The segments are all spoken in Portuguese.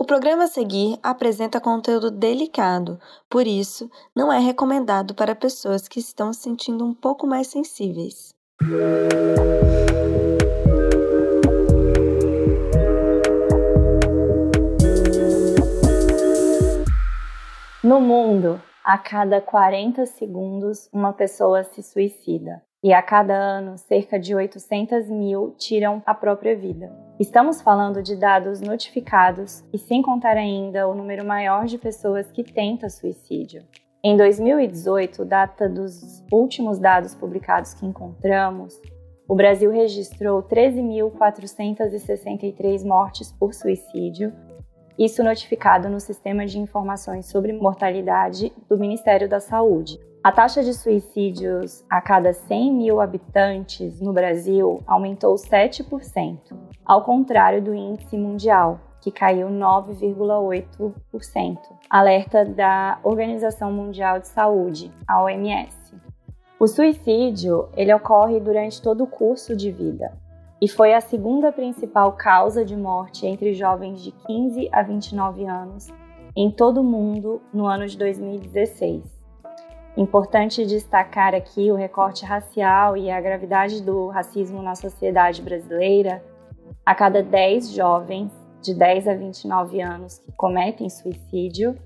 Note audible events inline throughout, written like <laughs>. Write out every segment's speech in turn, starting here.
O programa a seguir apresenta conteúdo delicado, por isso, não é recomendado para pessoas que estão se sentindo um pouco mais sensíveis. No mundo, a cada 40 segundos, uma pessoa se suicida e a cada ano cerca de 800 mil tiram a própria vida. Estamos falando de dados notificados e sem contar ainda o número maior de pessoas que tentam suicídio. Em 2018, data dos últimos dados publicados que encontramos, o Brasil registrou 13.463 mortes por suicídio, isso notificado no Sistema de Informações sobre Mortalidade do Ministério da Saúde. A taxa de suicídios a cada 100 mil habitantes no Brasil aumentou 7%, ao contrário do índice mundial, que caiu 9,8%, alerta da Organização Mundial de Saúde, a OMS. O suicídio ele ocorre durante todo o curso de vida e foi a segunda principal causa de morte entre jovens de 15 a 29 anos em todo o mundo no ano de 2016. Importante destacar aqui o recorte racial e a gravidade do racismo na sociedade brasileira. A cada 10 jovens de 10 a 29 anos que cometem suicídio,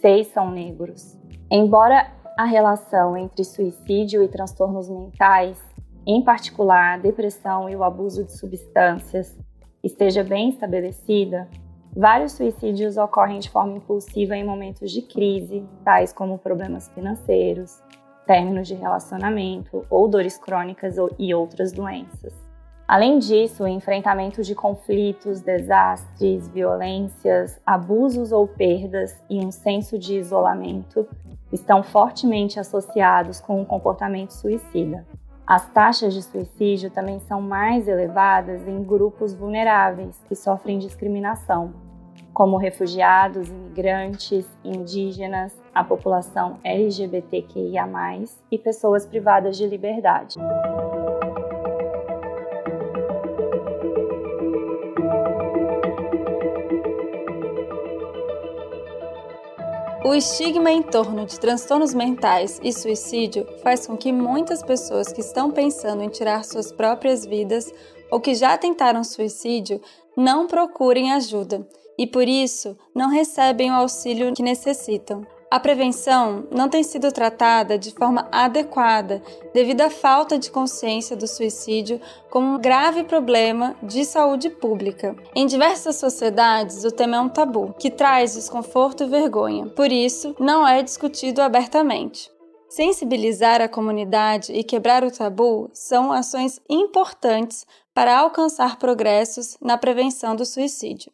6 são negros. Embora a relação entre suicídio e transtornos mentais, em particular a depressão e o abuso de substâncias, esteja bem estabelecida, Vários suicídios ocorrem de forma impulsiva em momentos de crise, tais como problemas financeiros, términos de relacionamento ou dores crônicas e outras doenças. Além disso, o enfrentamento de conflitos, desastres, violências, abusos ou perdas e um senso de isolamento estão fortemente associados com o comportamento suicida. As taxas de suicídio também são mais elevadas em grupos vulneráveis que sofrem discriminação, como refugiados, imigrantes, indígenas, a população LGBTQIA, e pessoas privadas de liberdade. O estigma em torno de transtornos mentais e suicídio faz com que muitas pessoas que estão pensando em tirar suas próprias vidas ou que já tentaram suicídio não procurem ajuda e por isso não recebem o auxílio que necessitam. A prevenção não tem sido tratada de forma adequada devido à falta de consciência do suicídio como um grave problema de saúde pública. Em diversas sociedades, o tema é um tabu, que traz desconforto e vergonha, por isso, não é discutido abertamente. Sensibilizar a comunidade e quebrar o tabu são ações importantes para alcançar progressos na prevenção do suicídio.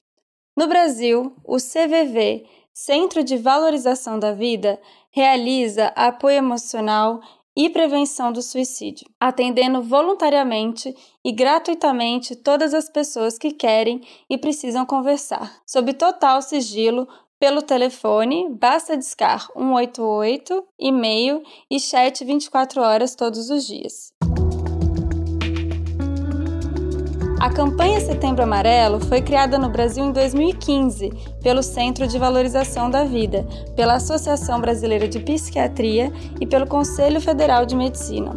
No Brasil, o CVV, Centro de Valorização da Vida, realiza apoio emocional e prevenção do suicídio, atendendo voluntariamente e gratuitamente todas as pessoas que querem e precisam conversar, sob total sigilo pelo telefone, basta discar 188, e-mail e chat 24 horas todos os dias. A campanha Setembro Amarelo foi criada no Brasil em 2015 pelo Centro de Valorização da Vida, pela Associação Brasileira de Psiquiatria e pelo Conselho Federal de Medicina.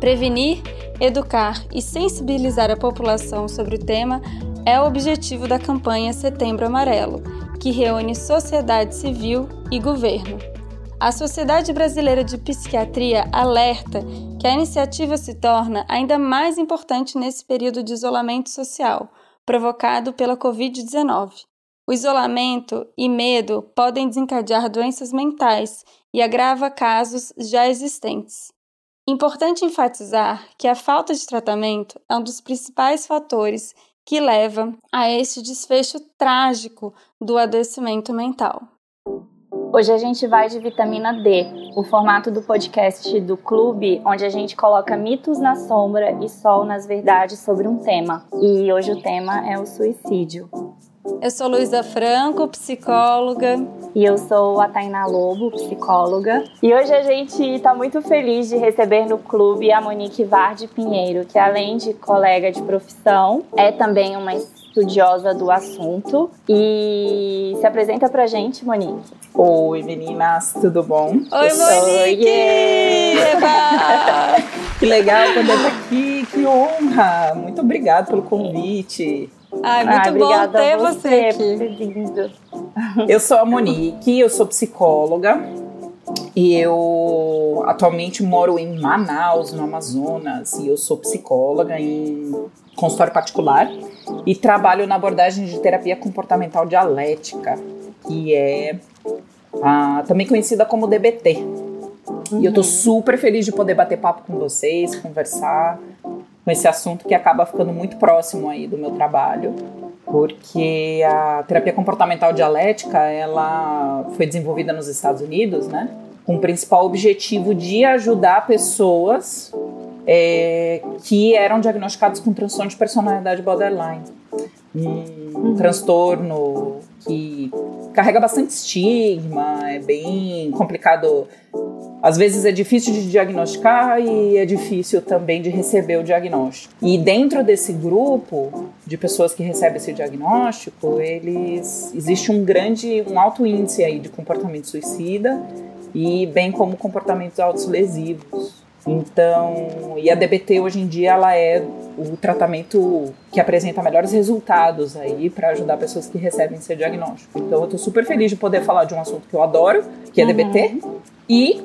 Prevenir, educar e sensibilizar a população sobre o tema é o objetivo da campanha Setembro Amarelo, que reúne sociedade civil e governo. A Sociedade Brasileira de Psiquiatria alerta que a iniciativa se torna ainda mais importante nesse período de isolamento social, provocado pela Covid-19. O isolamento e medo podem desencadear doenças mentais e agrava casos já existentes. Importante enfatizar que a falta de tratamento é um dos principais fatores que leva a este desfecho trágico do adoecimento mental. Hoje a gente vai de vitamina D, o formato do podcast do clube, onde a gente coloca mitos na sombra e sol nas verdades sobre um tema. E hoje o tema é o suicídio. Eu sou Luísa Franco, psicóloga. E eu sou a Tainá Lobo, psicóloga. E hoje a gente está muito feliz de receber no clube a Monique Varde Pinheiro, que além de colega de profissão, é também uma estudiosa do assunto. E se apresenta pra gente, Monique. Oi, meninas, tudo bom? Oi, Monique! <laughs> Que legal poder estar aqui, que honra! Muito obrigada pelo convite. Ai, muito bom ter você, você aqui. Eu sou a Monique, eu sou psicóloga e eu atualmente moro em Manaus, no Amazonas, e eu sou psicóloga em consultório particular e trabalho na abordagem de terapia comportamental dialética, que é ah, também conhecida como DBT. Uhum. E eu tô uhum. super feliz de poder bater papo com vocês, conversar com esse assunto que acaba ficando muito próximo aí do meu trabalho, porque a terapia comportamental dialética, ela foi desenvolvida nos Estados Unidos, né? Com o principal objetivo de ajudar pessoas é, que eram diagnosticados com transtorno de personalidade borderline. Um uhum. transtorno que carrega bastante estigma, é bem complicado. Às vezes é difícil de diagnosticar e é difícil também de receber o diagnóstico. E dentro desse grupo de pessoas que recebem esse diagnóstico, eles existe um grande, um alto índice aí de comportamento suicida e bem como comportamentos autolesivos. Então, e a DBT hoje em dia ela é o tratamento que apresenta melhores resultados aí para ajudar pessoas que recebem esse diagnóstico. Então, eu tô super feliz de poder falar de um assunto que eu adoro, que é uhum. DBT, e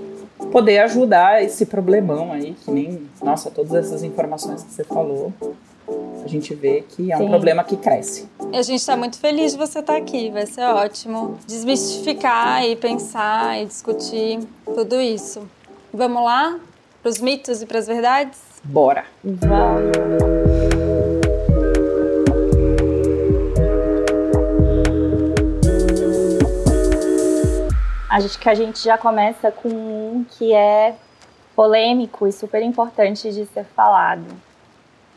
poder ajudar esse problemão aí, que nem, nossa, todas essas informações que você falou, a gente vê que é um Sim. problema que cresce. E a gente está muito feliz de você estar tá aqui, vai ser ótimo desmistificar e pensar e discutir tudo isso. Vamos lá? Para os mitos e para as verdades? Bora! Vamos! Acho que a gente já começa com um que é polêmico e super importante de ser falado.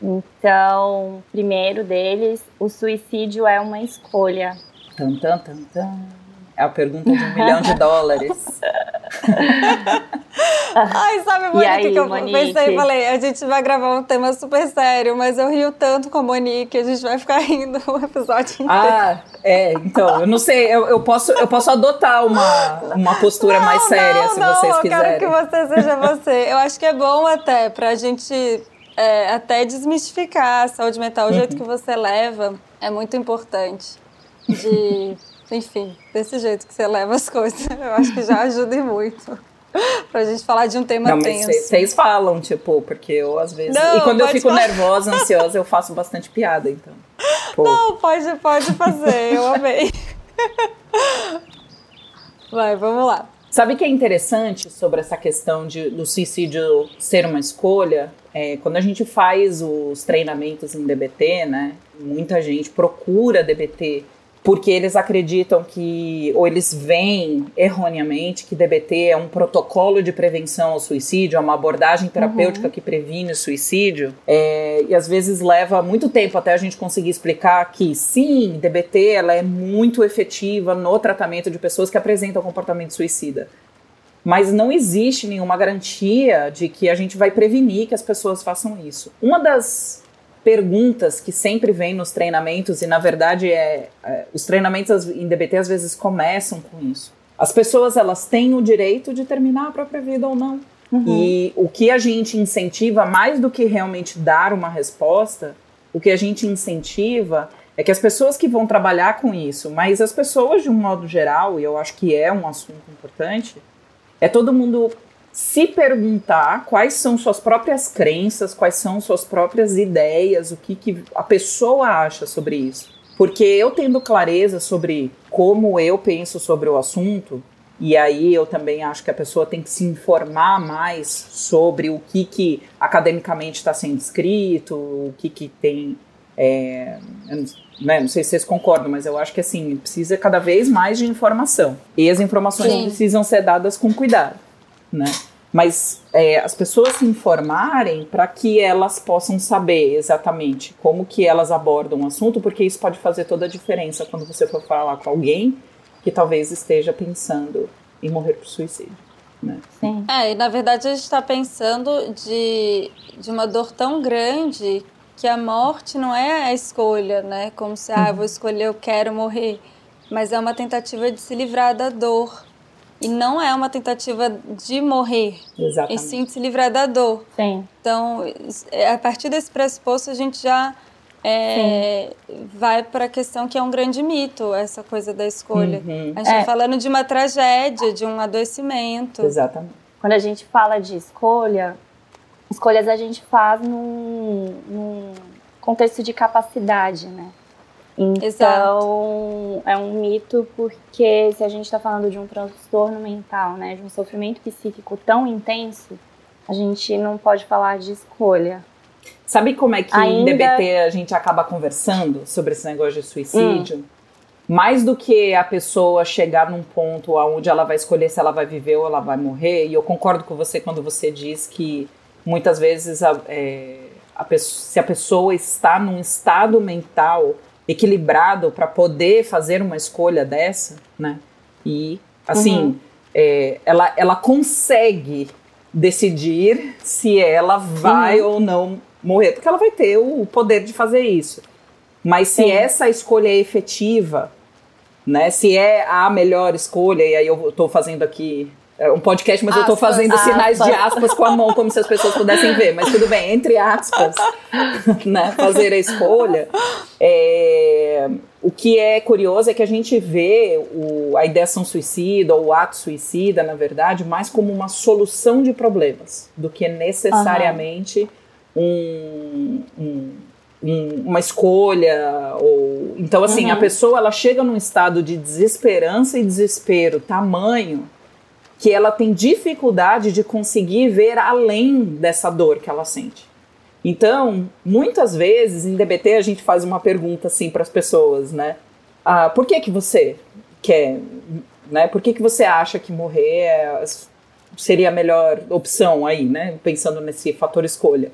Então, primeiro deles, o suicídio é uma escolha. Tum, tum, tum, tum. É a pergunta de um milhão de dólares. <laughs> Ai, sabe, Monique, aí, que eu Monique? pensei e falei, a gente vai gravar um tema super sério, mas eu rio tanto com a Monique, a gente vai ficar rindo o episódio inteiro. Ah, é, então, eu não sei, eu, eu, posso, eu posso adotar uma, uma postura não, mais séria, não, se não, vocês quiserem. eu quero que você seja você. Eu acho que é bom até pra gente é, até desmistificar a saúde mental, o uhum. jeito que você leva é muito importante. De enfim, desse jeito que você leva as coisas, <laughs> eu acho que já ajuda muito. <laughs> pra gente falar de um tema não, tenso. Vocês falam, tipo, porque eu às vezes. Não, e quando eu fico falar. nervosa, ansiosa, eu faço bastante piada, então. <laughs> Pô. Não, pode, pode fazer, eu amei. Vai, vamos lá. Sabe que é interessante sobre essa questão de, do suicídio ser uma escolha? É, quando a gente faz os treinamentos em DBT, né? Muita gente procura DBT porque eles acreditam que, ou eles veem erroneamente que DBT é um protocolo de prevenção ao suicídio, é uma abordagem terapêutica uhum. que previne o suicídio, é, e às vezes leva muito tempo até a gente conseguir explicar que sim, DBT ela é muito efetiva no tratamento de pessoas que apresentam comportamento suicida. Mas não existe nenhuma garantia de que a gente vai prevenir que as pessoas façam isso. Uma das perguntas que sempre vem nos treinamentos, e na verdade é, é, os treinamentos em DBT às vezes começam com isso. As pessoas elas têm o direito de terminar a própria vida ou não. Uhum. E o que a gente incentiva, mais do que realmente dar uma resposta, o que a gente incentiva é que as pessoas que vão trabalhar com isso, mas as pessoas de um modo geral, e eu acho que é um assunto importante, é todo mundo se perguntar quais são suas próprias crenças, quais são suas próprias ideias, o que, que a pessoa acha sobre isso. Porque eu tendo clareza sobre como eu penso sobre o assunto, e aí eu também acho que a pessoa tem que se informar mais sobre o que, que academicamente está sendo escrito, o que, que tem. É, não, né, não sei se vocês concordam, mas eu acho que assim, precisa cada vez mais de informação. E as informações Sim. precisam ser dadas com cuidado né? mas é, as pessoas se informarem para que elas possam saber exatamente como que elas abordam o assunto, porque isso pode fazer toda a diferença quando você for falar com alguém que talvez esteja pensando em morrer por suicídio. Né? Sim. É, e na verdade a gente está pensando de, de uma dor tão grande que a morte não é a escolha, né? Como se, ah, eu vou escolher, eu quero morrer. Mas é uma tentativa de se livrar da dor. E não é uma tentativa de morrer, Exatamente. e sim de se livrar da dor. Sim. Então, é, a partir desse pressuposto, a gente já é, vai para a questão que é um grande mito, essa coisa da escolha. Uhum. A gente está É. falando de uma tragédia, de um adoecimento. Exatamente. Quando a gente fala de escolha, escolhas a gente faz num, num contexto de capacidade, né? Então, é um mito porque se a gente está falando de um transtorno mental, né, de um sofrimento psíquico tão intenso, a gente não pode falar de escolha. Sabe como é que em Ainda- DBT a gente acaba conversando sobre esse negócio de suicídio? Mais do que a pessoa chegar num ponto onde ela vai escolher se ela vai viver ou ela vai morrer, e eu concordo com você quando você diz que muitas vezes a, é, a se a pessoa está num estado mental equilibrado para poder fazer uma escolha dessa, né? E assim, Uhum. é, ela, ela consegue decidir se ela vai ou não morrer, porque ela vai ter o poder de fazer isso. Mas se Sim. essa escolha é efetiva, né? Se é a melhor escolha, e aí eu tô fazendo aqui é um podcast, mas eu tô Aspas, fazendo sinais de aspas. aspas com a mão, como se as pessoas pudessem ver. Mas tudo bem, entre aspas, <laughs> né? Fazer a escolha. É, o que é curioso é que a gente vê o, a ideação suicida ou o ato suicida, na verdade, mais como uma solução de problemas do que necessariamente um- um- um- uma escolha ou então assim a pessoa ela chega num estado de desesperança e desespero tamanho que ela tem dificuldade de conseguir ver além dessa dor que ela sente. Então, muitas vezes em DBT a gente faz uma pergunta assim para as pessoas, né? Ah, por que que você quer, né? Por que que você acha que morrer é- seria a melhor opção aí, né? Pensando nesse fator escolha.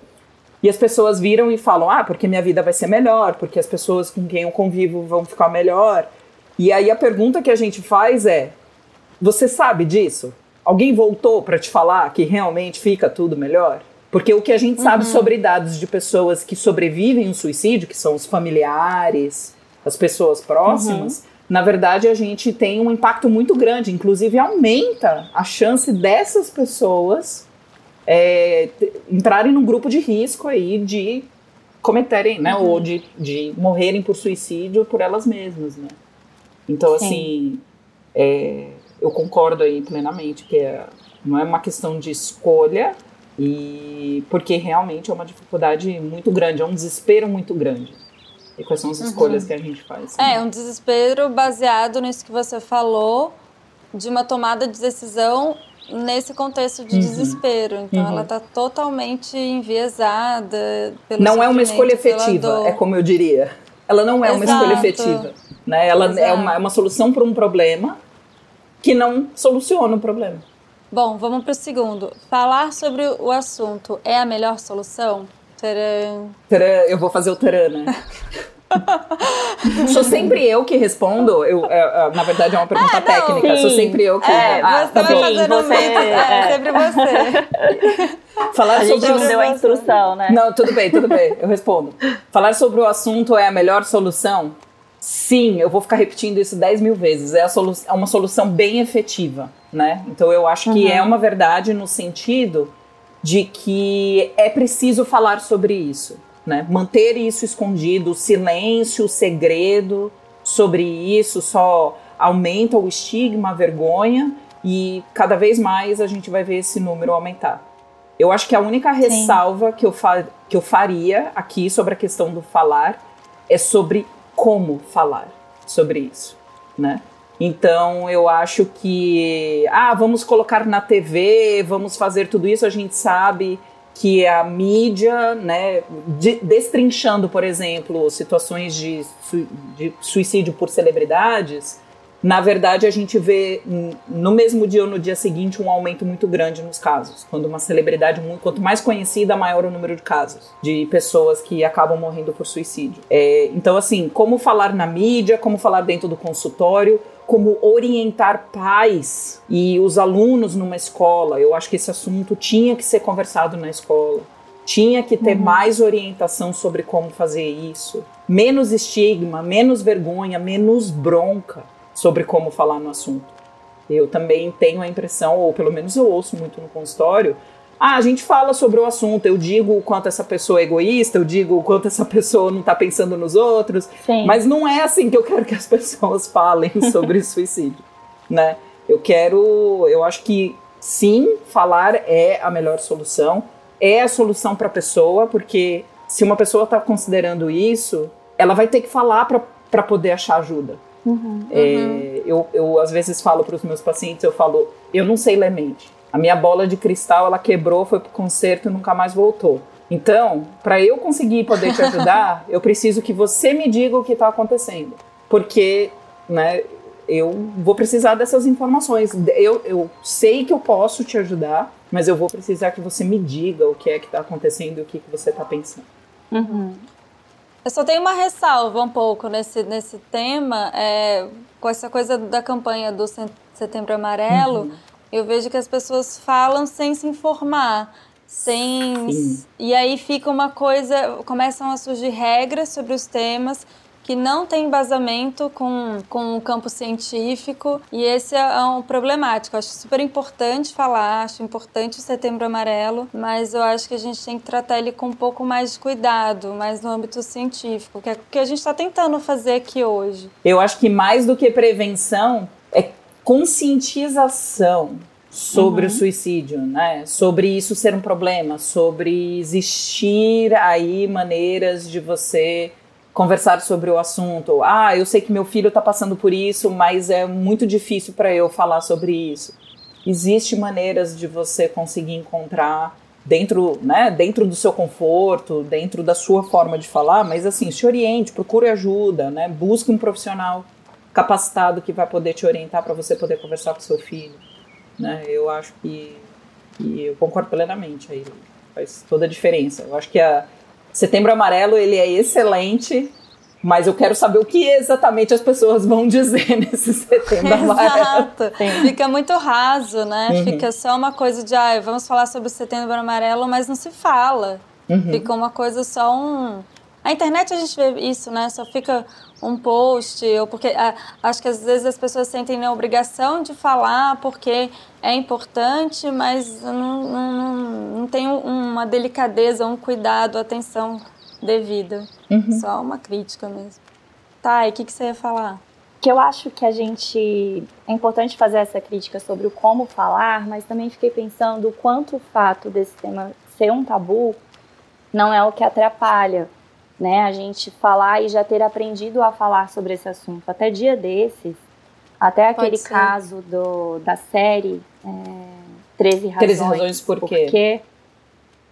E as pessoas viram e falam: ah, porque minha vida vai ser melhor, porque as pessoas com quem eu convivo vão ficar melhor. E aí a pergunta que a gente faz é: você sabe disso? Alguém voltou para te falar que realmente fica tudo melhor? Porque o que a gente sabe sobre dados de pessoas que sobrevivem ao suicídio, que são os familiares, as pessoas próximas, na verdade a gente tem um impacto muito grande. Inclusive aumenta a chance dessas pessoas é, entrarem num grupo de risco aí de cometerem, né, ou de, de morrerem por suicídio por elas mesmas, né? Então, Sim. assim, é, eu concordo aí plenamente que é, não é uma questão de escolha, e porque realmente é uma dificuldade muito grande, é um desespero muito grande. E quais são as escolhas que a gente faz? né? É, um desespero baseado nisso que você falou, de uma tomada de decisão nesse contexto de Uhum. desespero. Então Uhum. ela está totalmente enviesada pelo não é uma escolha efetiva, é como eu diria. Ela não é uma Exato. escolha efetiva. Né? Ela é Exato. uma, é uma solução para um problema que não soluciona o problema. Bom, vamos para o segundo. Falar sobre o assunto é a melhor solução? Tcharam. Tcharam, eu vou fazer o tarã, né? <laughs> Sou sempre eu que respondo. Eu, é, é, na verdade, é uma pergunta Ah, técnica. Sou sim. sempre eu que. É, ah, você tá vai fazendo você- mix, é, é. sempre você. <laughs> Falar A gente sobre não o- deu a instrução, né? Não, tudo bem, tudo bem. Eu respondo. Falar sobre o assunto é a melhor solução? Sim, eu vou ficar repetindo isso 10 mil vezes. É, a solu é uma solução bem efetiva, né? Então eu acho que é uma verdade no sentido de que é preciso falar sobre isso, né? Manter isso escondido, o silêncio, o segredo sobre isso só aumenta o estigma, a vergonha e cada vez mais a gente vai ver esse número aumentar. Eu acho que a única ressalva que eu, que eu faria aqui sobre a questão do falar é sobre como falar sobre isso, né? Então eu acho que ah, vamos colocar na TV, vamos fazer tudo isso, a gente sabe que a mídia, né, de- destrinchando, por exemplo, situações de, de suicídio por celebridades, na verdade a gente vê no mesmo dia ou no dia seguinte um aumento muito grande nos casos. Quando uma celebridade, muito, quanto mais conhecida, maior o número de casos de pessoas que acabam morrendo por suicídio. É, então, assim, como falar na mídia, como falar dentro do consultório, como orientar pais e os alunos numa escola. Eu acho que esse assunto tinha que ser conversado na escola. Tinha que ter uhum. mais orientação sobre como fazer isso. Menos estigma, menos vergonha, menos bronca sobre como falar no assunto. Eu também tenho a impressão, ou pelo menos eu ouço muito no consultório, ah, a gente fala sobre o assunto, eu digo o quanto essa pessoa é egoísta, eu digo o quanto essa <laughs> pessoa não está pensando nos outros, Sim. mas não é assim que eu quero que as <laughs> pessoas falem sobre suicídio, <laughs> né? Eu quero, eu acho que sim, falar é a melhor solução, é a solução para a pessoa, porque se uma pessoa está considerando isso, ela vai ter que falar para poder achar ajuda. Uhum, é, uhum. Eu, eu às vezes falo para os meus pacientes, eu falo, eu não sei ler mente. A minha bola de cristal ela quebrou, foi pro concerto e nunca mais voltou. Então, para eu conseguir poder te ajudar, <laughs> eu preciso que você me diga o que está acontecendo, porque, né? Eu vou precisar dessas informações. Eu, eu sei que eu posso te ajudar, mas eu vou precisar que você me diga o que é que está acontecendo e o que, que você está pensando. Uhum. Eu só tenho uma ressalva um pouco nesse, nesse tema, é, com essa coisa da campanha do Setembro Amarelo. Uhum. Eu vejo que as pessoas falam sem se informar, sem. Sim. E aí fica uma coisa. Começam a surgir regras sobre os temas que não tem embasamento com, com o campo científico e esse é, um problemático. Eu acho super importante falar, acho importante o Setembro Amarelo, mas eu acho que a gente tem que tratar ele com um pouco mais de cuidado, mais no âmbito científico, que é o que a gente está tentando fazer aqui hoje. Eu acho que mais do que prevenção é conscientização sobre uhum. o suicídio, né? Sobre isso ser um problema, sobre existir aí maneiras de você conversar sobre o assunto. Ah, eu sei que meu filho está passando por isso, mas é muito difícil para eu falar sobre isso. Existem maneiras de você conseguir encontrar dentro, né, dentro do seu conforto, dentro da sua forma de falar, mas assim, se oriente, procure ajuda, né? Busque um profissional capacitado que vai poder te orientar para você poder conversar com seu filho, né? Eu acho que, que eu concordo plenamente aí, faz toda a diferença. Eu acho que a Setembro Amarelo ele é excelente, mas eu quero saber o que exatamente as pessoas vão dizer <laughs> nesse Setembro Amarelo. Exato. Fica muito raso, né? Uhum. Fica só uma coisa de, ah, vamos falar sobre o Setembro Amarelo, mas não se fala. Uhum. Fica uma coisa só um a internet a gente vê isso, né? Só fica um post, ou porque a, acho que às vezes as pessoas sentem a obrigação de falar porque é importante, mas não, não, não tem uma delicadeza, um cuidado, atenção devida. Uhum. Só uma crítica mesmo. Tá, e o que, que você ia falar? Que eu acho que a gente. É importante fazer essa crítica sobre o como falar, mas também fiquei pensando o quanto o fato desse tema ser um tabu não é o que atrapalha né? A gente falar e já ter aprendido a falar sobre esse assunto. Até dia desses, até aquele caso do, da série é, 13 Razões, 13 razões por quê? Porque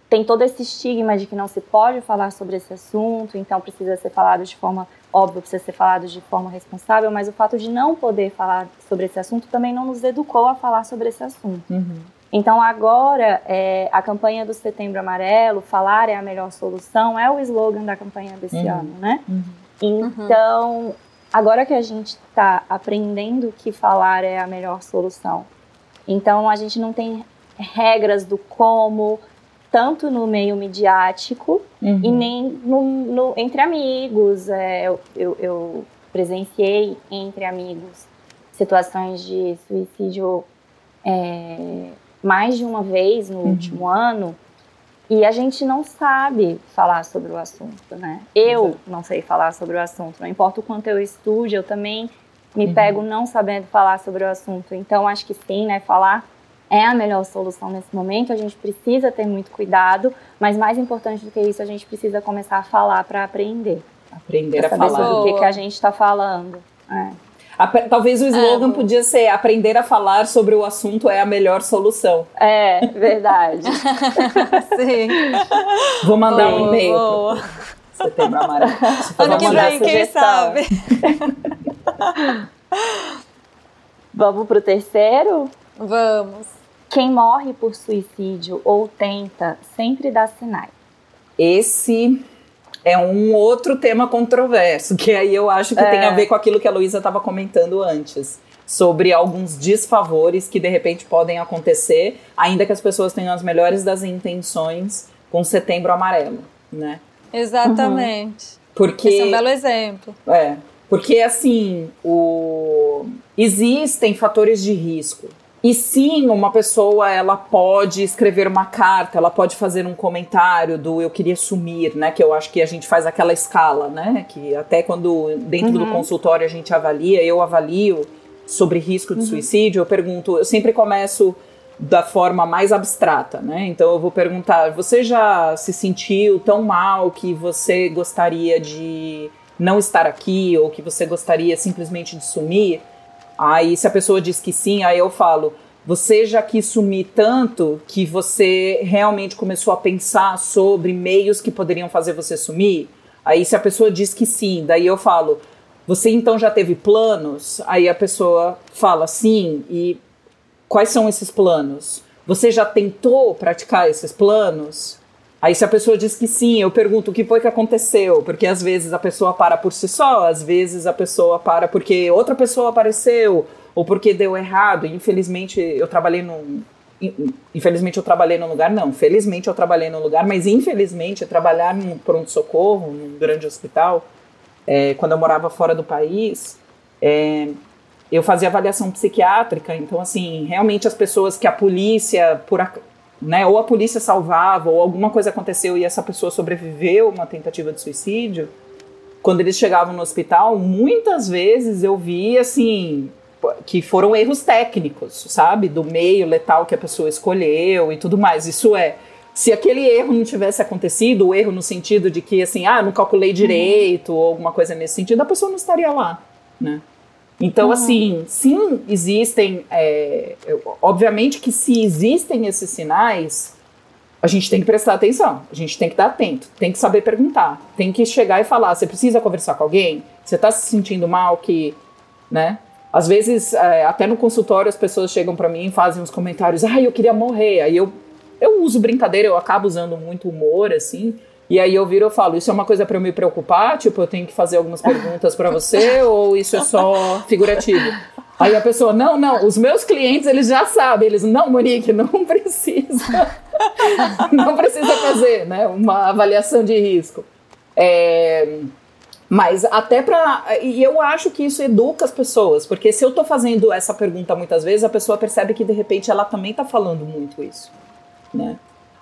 tem todo esse estigma de que não se pode falar sobre esse assunto, então precisa ser falado de forma óbvio, precisa ser falado de forma responsável, mas o fato de não poder falar sobre esse assunto também não nos educou a falar sobre esse assunto. Uhum. Então, agora, é, a campanha do Setembro Amarelo, falar é a melhor solução, é o slogan da campanha desse uhum. ano, né? Uhum. Então, agora que a gente está aprendendo que falar é a melhor solução, então a gente não tem regras do como, tanto no meio midiático uhum. e nem no, no, entre amigos. É, eu, eu, eu presenciei entre amigos situações de suicídio. É, mais de uma vez no uhum. último ano e a gente não sabe falar sobre o assunto, né? Eu Exato. não sei falar sobre o assunto, não importa o quanto eu estude, eu também me uhum. pego não sabendo falar sobre o assunto. Então, acho que sim, né? Falar é a melhor solução nesse momento. A gente precisa ter muito cuidado, mas mais importante do que isso, a gente precisa começar a falar para aprender. Aprender a falar. Sobre o que, que a gente está falando. É. Talvez o slogan é, podia ser aprender a falar sobre o assunto é a melhor solução. É, verdade. <laughs> Sim. Vou mandar boa, um e-mail. Boa. Setembro amarelo. Ano que vem, quem sabe? <laughs> Vamos pro terceiro? Vamos. Quem morre por suicídio ou tenta sempre dá sinais. Esse é um outro tema controverso, que aí eu acho que é. tem a ver com aquilo que a Luísa estava comentando antes. Sobre alguns desfavores que de repente podem acontecer, ainda que as pessoas tenham as melhores das intenções com setembro amarelo, né? Exatamente. Uhum. Porque, Esse é um belo exemplo. É. Porque assim, o... existem fatores de risco. E sim, uma pessoa ela pode escrever uma carta, ela pode fazer um comentário do eu queria sumir, né? Que eu acho que a gente faz aquela escala, né? Que até quando dentro uhum. do consultório a gente avalia, eu avalio sobre risco de uhum. suicídio, eu pergunto, eu sempre começo da forma mais abstrata, né? Então eu vou perguntar: você já se sentiu tão mal que você gostaria de não estar aqui ou que você gostaria simplesmente de sumir? Aí, se a pessoa diz que sim, aí eu falo: você já quis sumir tanto que você realmente começou a pensar sobre meios que poderiam fazer você sumir? Aí, se a pessoa diz que sim, daí eu falo: você então já teve planos? Aí a pessoa fala sim, e quais são esses planos? Você já tentou praticar esses planos? Aí se a pessoa diz que sim, eu pergunto o que foi que aconteceu, porque às vezes a pessoa para por si só, às vezes a pessoa para porque outra pessoa apareceu ou porque deu errado. Infelizmente eu trabalhei num infelizmente eu trabalhei num lugar não, felizmente eu trabalhei num lugar, mas infelizmente trabalhar num pronto socorro, num grande hospital, é, quando eu morava fora do país, é, eu fazia avaliação psiquiátrica, então assim realmente as pessoas que a polícia por né? Ou a polícia salvava, ou alguma coisa aconteceu e essa pessoa sobreviveu uma tentativa de suicídio. Quando eles chegavam no hospital, muitas vezes eu vi assim que foram erros técnicos, sabe, do meio letal que a pessoa escolheu e tudo mais. Isso é, se aquele erro não tivesse acontecido, o erro no sentido de que assim, ah, não calculei direito ou alguma coisa nesse sentido, a pessoa não estaria lá, né? Então, assim, sim, existem. É, obviamente que se existem esses sinais, a gente tem que prestar atenção, a gente tem que estar atento, tem que saber perguntar, tem que chegar e falar. Você precisa conversar com alguém? Você está se sentindo mal? Que, né? Às vezes, é, até no consultório, as pessoas chegam para mim e fazem uns comentários. Ah, eu queria morrer. Aí eu, eu uso brincadeira, eu acabo usando muito humor, assim. E aí eu viro e falo, isso é uma coisa para eu me preocupar? Tipo, eu tenho que fazer algumas perguntas para você ou isso é só figurativo? Aí a pessoa, não, não, os meus clientes, eles já sabem, eles, não, Monique, não <laughs> precisa, não precisa fazer, né, uma avaliação de risco. É, mas até para e eu acho que isso educa as pessoas, porque se eu tô fazendo essa pergunta muitas vezes, a pessoa percebe que de repente ela também tá falando muito isso, né?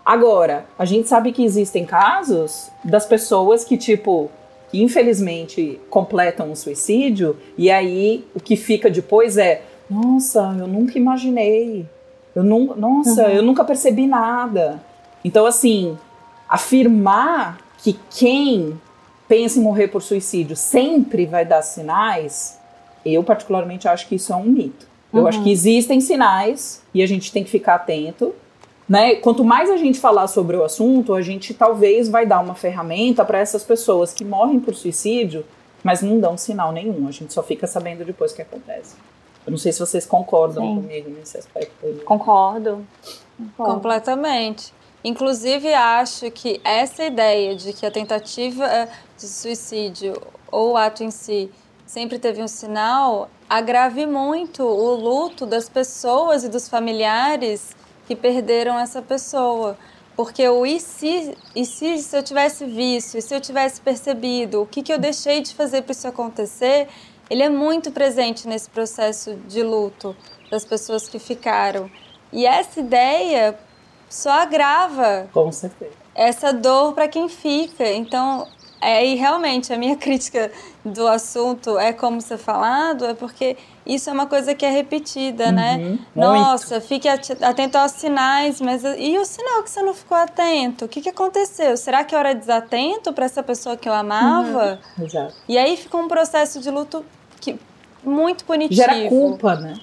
Agora, a gente sabe que existem casos das pessoas que, tipo, infelizmente completam um suicídio e aí o que fica depois é: nossa, eu nunca imaginei. Eu não, nossa, uhum. eu nunca percebi nada. Então, assim, afirmar que quem pensa em morrer por suicídio sempre vai dar sinais, eu particularmente acho que isso é um mito. Eu uhum. acho que existem sinais e a gente tem que ficar atento. Né? Quanto mais a gente falar sobre o assunto, a gente talvez vai dar uma ferramenta para essas pessoas que morrem por suicídio, mas não dão sinal nenhum. A gente só fica sabendo depois que acontece. Eu não sei se vocês concordam Sim. comigo nesse aspecto. Concordo. Concordo. Completamente. Inclusive, acho que essa ideia de que a tentativa eh, de suicídio ou o ato em si sempre teve um sinal agrave muito o luto das pessoas e dos familiares que perderam essa pessoa. Porque o e se, e se, se eu tivesse visto, e se eu tivesse percebido, o que, que eu deixei de fazer para isso acontecer, ele é muito presente nesse processo de luto das pessoas que ficaram. E essa ideia só agrava Com certeza. essa dor para quem fica. Então, é, e realmente a minha <laughs> crítica do assunto é como ser falado, é porque isso é uma coisa que é repetida, né? uhum, né? Nossa, fique atento aos sinais, mas e o sinal que você não ficou atento? O que, que aconteceu? Será que eu era desatento para essa pessoa que eu amava? Uhum, exato. E aí fica um processo de luto que muito punitivo. Gera culpa, né?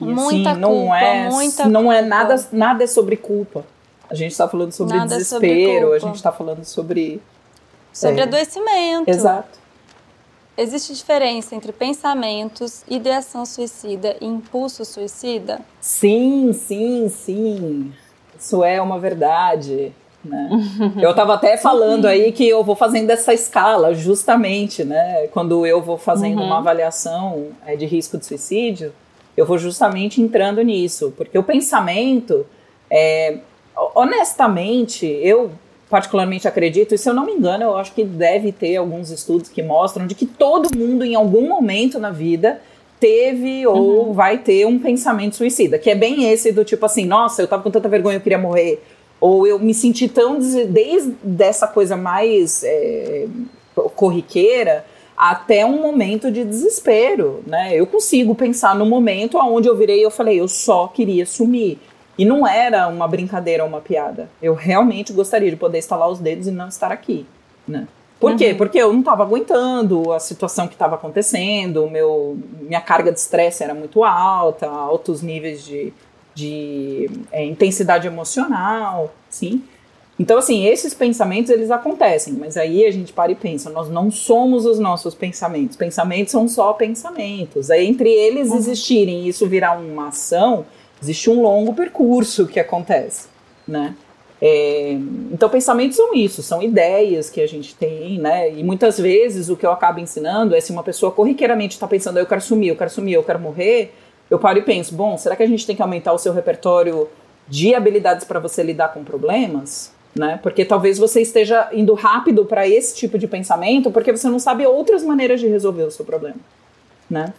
E, muita assim, não culpa, é, muita não culpa. é nada, nada é sobre culpa. A gente está falando sobre nada é desespero, sobre a gente está falando sobre sobre adoecimento. Exato. existe diferença entre pensamentos, ideação suicida e impulso suicida? Sim, sim, sim. Isso é uma verdade. Né? <laughs> Eu estava até falando aí que eu vou fazendo essa escala, justamente, né? Quando eu vou fazendo uhum. uma avaliação é, de risco de suicídio, eu vou justamente entrando nisso, porque o pensamento, é, honestamente, eu particularmente acredito, e se eu não me engano, eu acho que deve ter alguns estudos que mostram de que todo mundo, em algum momento na vida, teve ou uhum. vai ter um pensamento suicida, que é bem esse do tipo assim, nossa, eu tava com tanta vergonha, eu queria morrer, ou eu me senti tão, desde essa coisa mais é, corriqueira, até um momento de desespero, né? Eu consigo pensar no momento onde eu virei e eu falei, eu só queria sumir. E não era uma brincadeira ou uma piada. Eu realmente gostaria de poder estalar os dedos e não estar aqui, né? Por uhum. quê? Porque eu não estava aguentando a situação que estava acontecendo, meu, minha carga de estresse era muito alta, altos níveis de, de é, intensidade emocional, sim. Então, assim, esses pensamentos, eles acontecem, mas aí a gente para e pensa, nós não somos os nossos pensamentos. Pensamentos são só pensamentos. Aí, entre eles uhum. existirem e isso virar uma ação, Existe um longo percurso que acontece, né? É, então, pensamentos são isso, são ideias que a gente tem, né? E muitas vezes o que eu acabo ensinando é se uma pessoa corriqueiramente está pensando, eu quero sumir, eu quero sumir, eu quero morrer, eu paro e penso, bom, será que a gente tem que aumentar o seu repertório de habilidades para você lidar com problemas? Né? Porque talvez você esteja indo rápido para esse tipo de pensamento porque você não sabe outras maneiras de resolver o seu problema, né?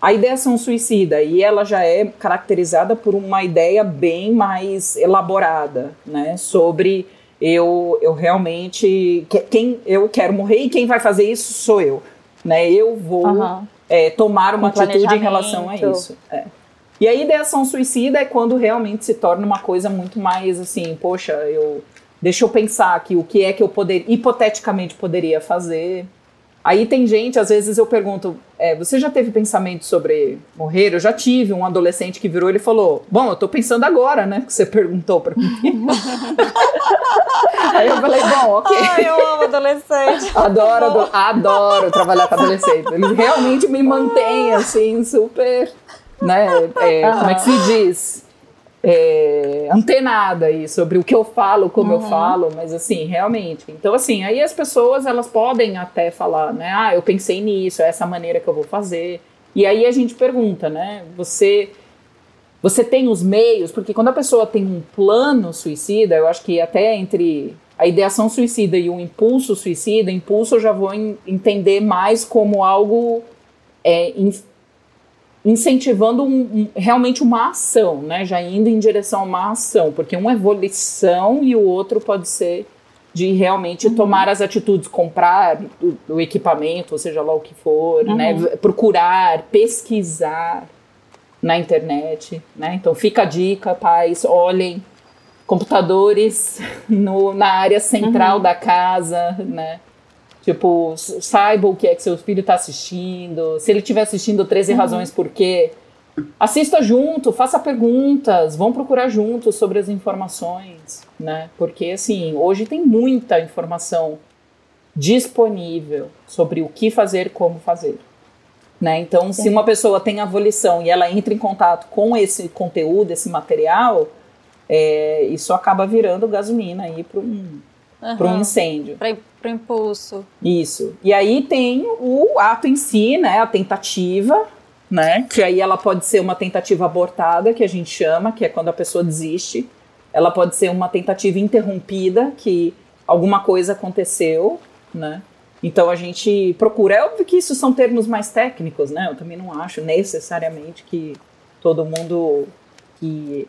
A ideação suicida, e ela já é caracterizada por uma ideia bem mais elaborada, né? Sobre eu, eu realmente. Quem eu quero morrer e quem vai fazer isso sou eu. Né? Eu vou uhum. é, tomar uma um atitude em relação a isso. É. E a ideação suicida é quando realmente se torna uma coisa muito mais assim, poxa, eu. Deixa eu pensar aqui o que é que eu poder, hipoteticamente poderia fazer, Aí tem gente, às vezes eu pergunto, é, você já teve pensamento sobre morrer? Eu já tive um adolescente que virou e ele falou, bom, eu tô pensando agora, né? Que você perguntou pra mim. <laughs> Aí eu falei, bom, ok. Ai, eu amo adolescente. <laughs> Adoro, adoro, adoro trabalhar com adolescente. Eles realmente me mantêm, assim, super, né? É, Como é que se diz? É, antenada aí sobre o que eu falo, como uhum. eu falo, mas assim, realmente. Então, assim, aí as pessoas elas podem até falar, né? Ah, eu pensei nisso, é essa maneira que eu vou fazer. E aí a gente pergunta, né? Você. Você tem os meios, porque quando a pessoa tem um plano suicida, eu acho que até entre a ideação suicida e o impulso suicida, impulso eu já vou entender mais como algo é, incentivando um, um, realmente uma ação, né? Já indo em direção a uma ação, porque um é volição e o outro pode ser de realmente uhum. tomar as atitudes, comprar o, o, equipamento, ou seja lá o que for, uhum. né? Procurar, pesquisar na internet, né? Então fica a dica, pais, olhem computadores <laughs> no, na área central uhum. da casa, né? Tipo, saiba o que é que seu filho está assistindo. Se ele estiver assistindo 13 uhum. razões por quê. Assista junto, faça perguntas, vão procurar juntos sobre as informações, né? Porque assim, hoje tem muita informação disponível sobre o que fazer, como fazer. Né? Então, Sim. se uma pessoa tem a volição e ela entra em contato com esse conteúdo, esse material, é, isso acaba virando gasolina aí para um, uhum. para um incêndio. Para impulso. Isso. E aí tem o ato em si, né? A tentativa, né? Que aí ela pode ser uma tentativa abortada, que a gente chama, que é quando a pessoa desiste. Ela pode ser uma tentativa interrompida, que alguma coisa aconteceu, né? Então a gente procura. É óbvio que isso são termos mais técnicos, né? Eu também não acho necessariamente que todo mundo que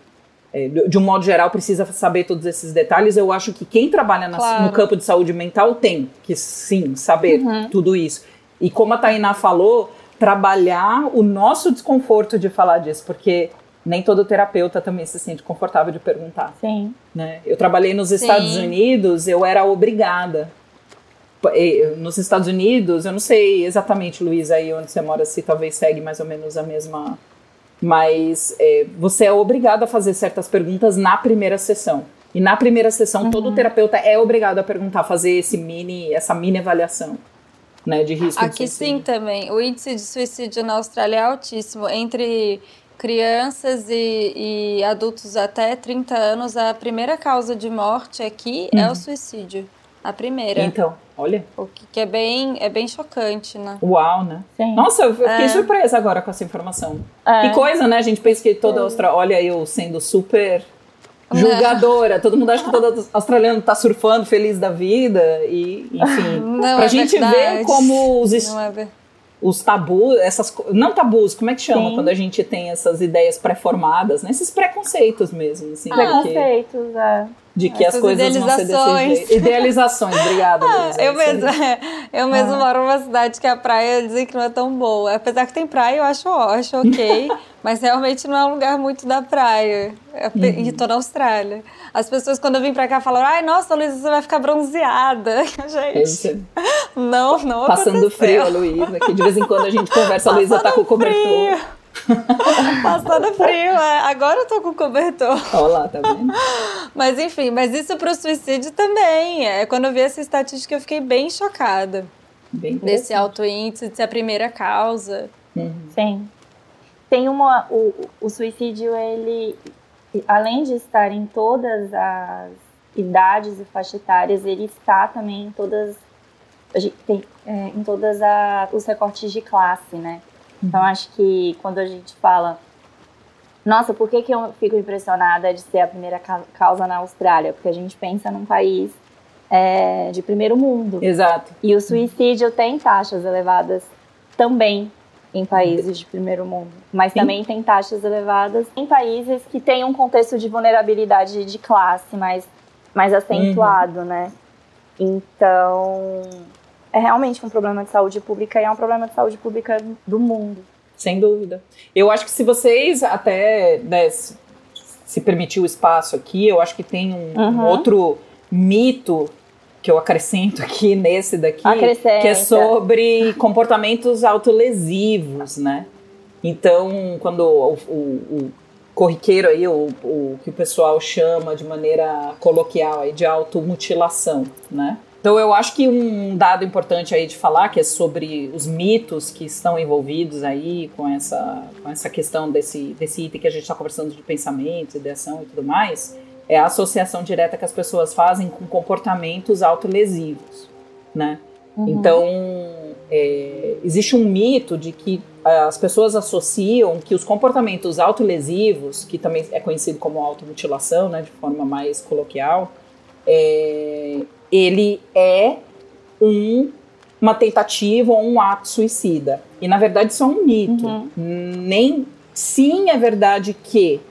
de um modo geral, precisa saber todos esses detalhes. Eu acho que quem trabalha na, claro. no campo de saúde mental tem que, sim, saber uhum. tudo isso. E como a Tainá falou, trabalhar o nosso desconforto de falar disso, porque nem todo terapeuta também se sente confortável de perguntar. Sim. Né? Eu trabalhei nos Estados sim. Unidos, eu era obrigada. Nos Estados Unidos, eu não sei exatamente, Luiz, aí onde você mora, se talvez segue mais ou menos a mesma mas é, você é obrigado a fazer certas perguntas na primeira sessão. E na primeira sessão, uhum. todo terapeuta é obrigado a perguntar, fazer esse mini, essa mini avaliação. né, de risco Aqui de sim também. O índice de suicídio na Austrália é altíssimo. Entre crianças e, e adultos até 30 anos, a primeira causa de morte aqui é o suicídio. A primeira. Então, olha, O que, que é bem é bem chocante, né? uau, né? Sim. Nossa, eu fiquei É. surpresa agora com essa informação. É. Que coisa, né? A gente pensa que toda Austrália. Olha, eu sendo super julgadora. Todo mundo acha que todo australiano tá surfando, feliz da vida. E, enfim. <laughs> Não pra é gente ver verdade. como os, es- Não é ver- os tabus, essas não tabus, como é que chama Sim. quando a gente tem essas ideias pré-formadas, né? Esses preconceitos mesmo, assim, que, Preconceitos, é. De que as Essas coisas vão ser desse idealizações. jeito. Idealizações, obrigada. <laughs> Luísa, Eu mesma, eu mesma moro numa cidade que a praia dizem que não é tão boa. Apesar que tem praia, eu acho, ó, acho ok. <laughs> mas realmente não é um lugar muito da praia. É Uhum. E tô na Austrália. As pessoas, quando eu vim pra cá, falaram: ai, nossa, Luísa, você vai ficar bronzeada. <laughs> Gente, não, não Passando aconteceu. frio, a Luísa, que de vez em quando a gente conversa, a Luísa tá com o cobertor. <laughs> Passando frio, é. agora eu tô com cobertor. Olha lá, tá vendo? <laughs> Mas enfim, mas isso pro suicídio também. É, quando eu vi essa estatística, eu fiquei bem chocada. Bem Desse alto índice, de ser a primeira causa. Uhum. Sim. Tem uma. O, o suicídio, ele, além de estar em todas as idades e faixas etárias, ele está também em todas. a gente tem, é, em todas a, os recortes de classe, né? Então acho que quando a gente fala. Nossa, por que, que eu fico impressionada de ser a primeira ca- causa na Austrália? Porque a gente pensa num país é, de primeiro mundo. Exato. E o suicídio tem taxas elevadas também em países de primeiro mundo, mas Sim. também tem taxas elevadas em países que têm um contexto de vulnerabilidade de classe mais, mais acentuado, né? Então, é realmente um problema de saúde pública e é um problema de saúde pública do mundo. Sem dúvida. Eu acho que se vocês até né, se permitir o espaço aqui, eu acho que tem um, um Uhum. outro mito que eu acrescento aqui <laughs> nesse daqui, Acrescenta. que é sobre comportamentos autolesivos, né? Então, quando o, o- o corriqueiro aí, o, o que o pessoal chama de maneira coloquial aí de automutilação, né? Então eu acho que um dado importante aí de falar, que é sobre os mitos que estão envolvidos aí com essa, com essa questão desse, desse item que a gente está conversando de pensamento, ideação e tudo mais, é a associação direta que as pessoas fazem com comportamentos autolesivos, né? Então, é, existe um mito de que ah, as pessoas associam que os comportamentos autolesivos, que também é conhecido como automutilação, né, de forma mais coloquial, é, ele é um, uma tentativa ou um ato suicida. E, na verdade, isso é um mito. Uhum. Nem, sim, é verdade que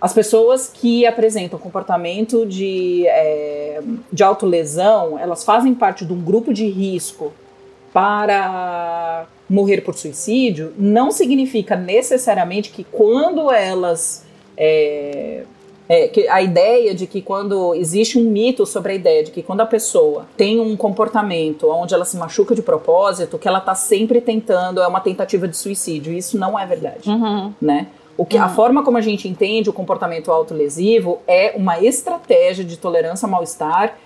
as pessoas que apresentam comportamento de, é, de autolesão, elas fazem parte de um grupo de risco para morrer por suicídio, não significa necessariamente que quando elas. é, é, que a ideia de que quando existe um mito sobre a ideia de que quando a pessoa tem um comportamento onde ela se machuca de propósito, que ela está sempre tentando, é uma tentativa de suicídio. Isso não é verdade Uhum. né? O que, A Uhum. forma como a gente entende o comportamento autolesivo é uma estratégia de tolerância ao mal-estar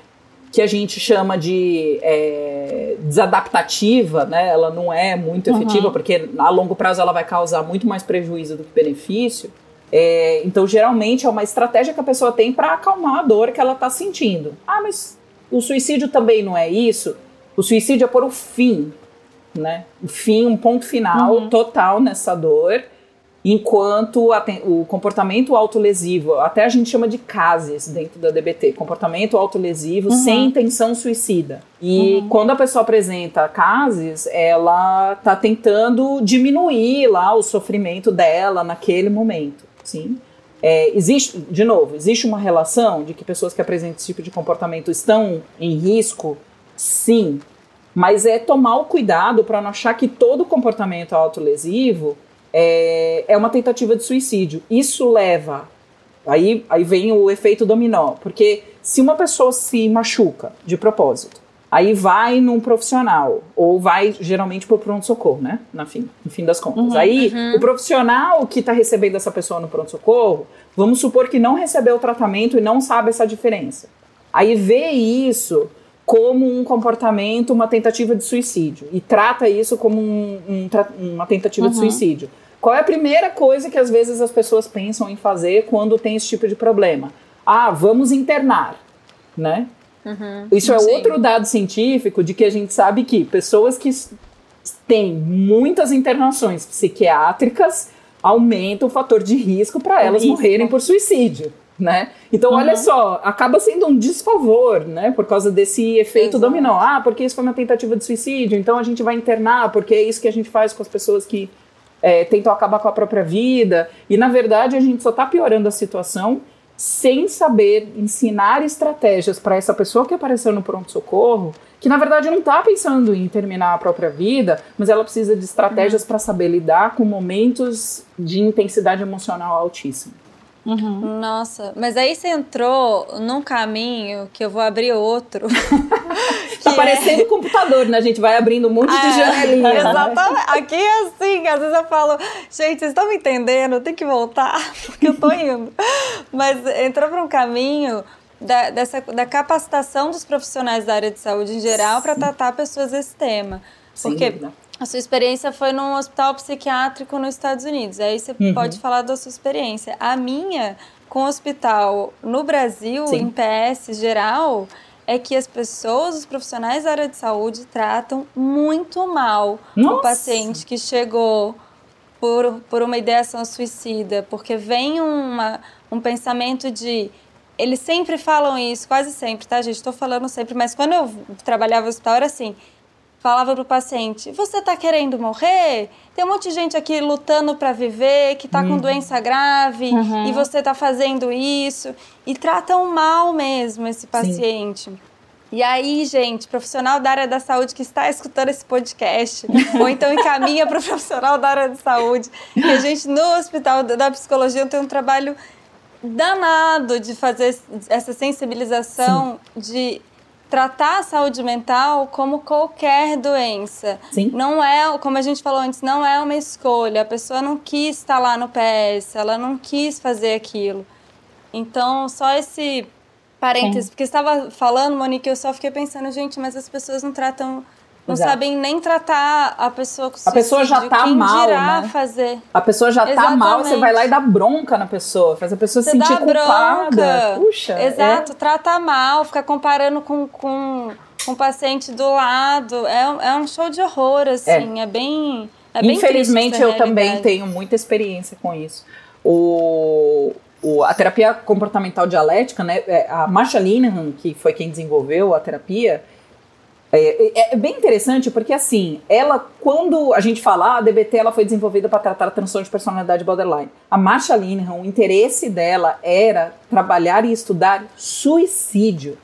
que a gente chama de é, desadaptativa, né? Ela não é muito Uhum. efetiva porque a longo prazo ela vai causar muito mais prejuízo do que benefício. É, então, geralmente é uma estratégia que a pessoa tem para acalmar a dor que ela está sentindo. Ah, mas o suicídio também não é isso. O suicídio é por o fim, né? O fim, um ponto final Uhum. total nessa dor. Enquanto a o comportamento autolesivo, até a gente chama de CASES dentro da DBT, comportamento autolesivo Uhum. sem intenção suicida. E quando a pessoa apresenta CASES, ela tá tentando diminuir lá o sofrimento dela naquele momento, sim? É, existe, de novo, existe uma relação de que pessoas que apresentam esse tipo de comportamento estão em risco? Sim. Mas é tomar o cuidado para não achar que todo comportamento autolesivo é, é uma tentativa de suicídio. Isso leva. Aí, aí vem o efeito dominó. Porque se uma pessoa se machuca de propósito, aí vai num profissional, ou vai geralmente pro pronto-socorro, né? Na fim, no fim das contas. Uhum, aí, o profissional que está recebendo essa pessoa no pronto-socorro, vamos supor que não recebeu o tratamento e não sabe essa diferença. Aí vê isso como um comportamento, uma tentativa de suicídio e trata isso como um, um, uma tentativa uhum. de suicídio. Qual é a primeira coisa que às vezes as pessoas pensam em fazer quando tem esse tipo de problema? Ah, vamos internar, né? Uhum, isso é sim. outro dado científico de que a gente sabe que pessoas que têm muitas internações psiquiátricas aumentam o fator de risco para elas risco. morrerem por suicídio né? Então, uhum. olha só, acaba sendo um desfavor, né? Por causa desse efeito Exato. dominó. Ah, porque isso foi uma tentativa de suicídio, então a gente vai internar, porque é isso que a gente faz com as pessoas que é, tentam acabar com a própria vida. E, na verdade, a gente só está piorando a situação sem saber ensinar estratégias para essa pessoa que apareceu no pronto-socorro, que na verdade não está pensando em terminar a própria vida, mas ela precisa de estratégias uhum. para saber lidar com momentos de intensidade emocional altíssima. Uhum. Nossa, mas aí você entrou num caminho que eu vou abrir outro. <laughs> tá parecendo é... computador, né? A gente vai abrindo um monte de é, janelinha. Exatamente. Né? Aqui é assim, às vezes eu falo, gente, vocês estão me entendendo? Eu tenho que voltar, <laughs> porque eu tô indo. mas entrou para um caminho da, dessa, da capacitação dos profissionais da área de saúde em geral para tratar pessoas desse tema. Porque a sua experiência foi num hospital psiquiátrico nos Estados Unidos. Aí você uhum. pode falar da sua experiência. A minha, com o hospital no Brasil, Sim. em PS geral, é que as pessoas, os profissionais da área de saúde, tratam muito mal Nossa. o paciente que chegou por, por uma ideação suicida, porque vem uma, um pensamento de. Eles sempre falam isso, quase sempre, tá, gente? Estou falando sempre, mas quando eu trabalhava no hospital era assim falava para o paciente: Você está querendo morrer? Tem um monte de gente aqui lutando para viver, que está uhum. com doença grave, uhum. e você está fazendo isso. E tratam mal mesmo esse paciente. Sim. E aí, gente, profissional da área da saúde que está escutando esse podcast, <laughs> ou então encaminha para o profissional da área da saúde, que a gente no hospital da psicologia tem um trabalho danado de fazer essa sensibilização Sim. de tratar a saúde mental como qualquer doença. Sim. Não é, como a gente falou antes, não é uma escolha. A pessoa não quis estar lá no PS, ela não quis fazer aquilo. Então, só esse parênteses, Sim. porque estava falando, Monique, eu só fiquei pensando, gente, mas as pessoas não tratam não Exato. sabem nem tratar a pessoa com A pessoa já tá Quem mal, né? fazer. A pessoa já Exatamente. tá mal, você vai lá e dá bronca na pessoa, faz a pessoa se sentir culpada. Bronca. Puxa. Exato, é... trata mal, fica comparando com, com, com o paciente do lado. É, é um show de horror, assim, é, é bem. É bem Infelizmente, eu também tenho muita experiência com isso. O, o, a terapia comportamental dialética, né? É, a Marsha Linehan, que foi quem desenvolveu a terapia, é, é, é, bem interessante porque, assim, ela, quando a gente fala, ah, a DBT ela foi desenvolvida para tratar a transtorno de personalidade borderline. A Marsha Linehan, o interesse dela era trabalhar e estudar suicídio.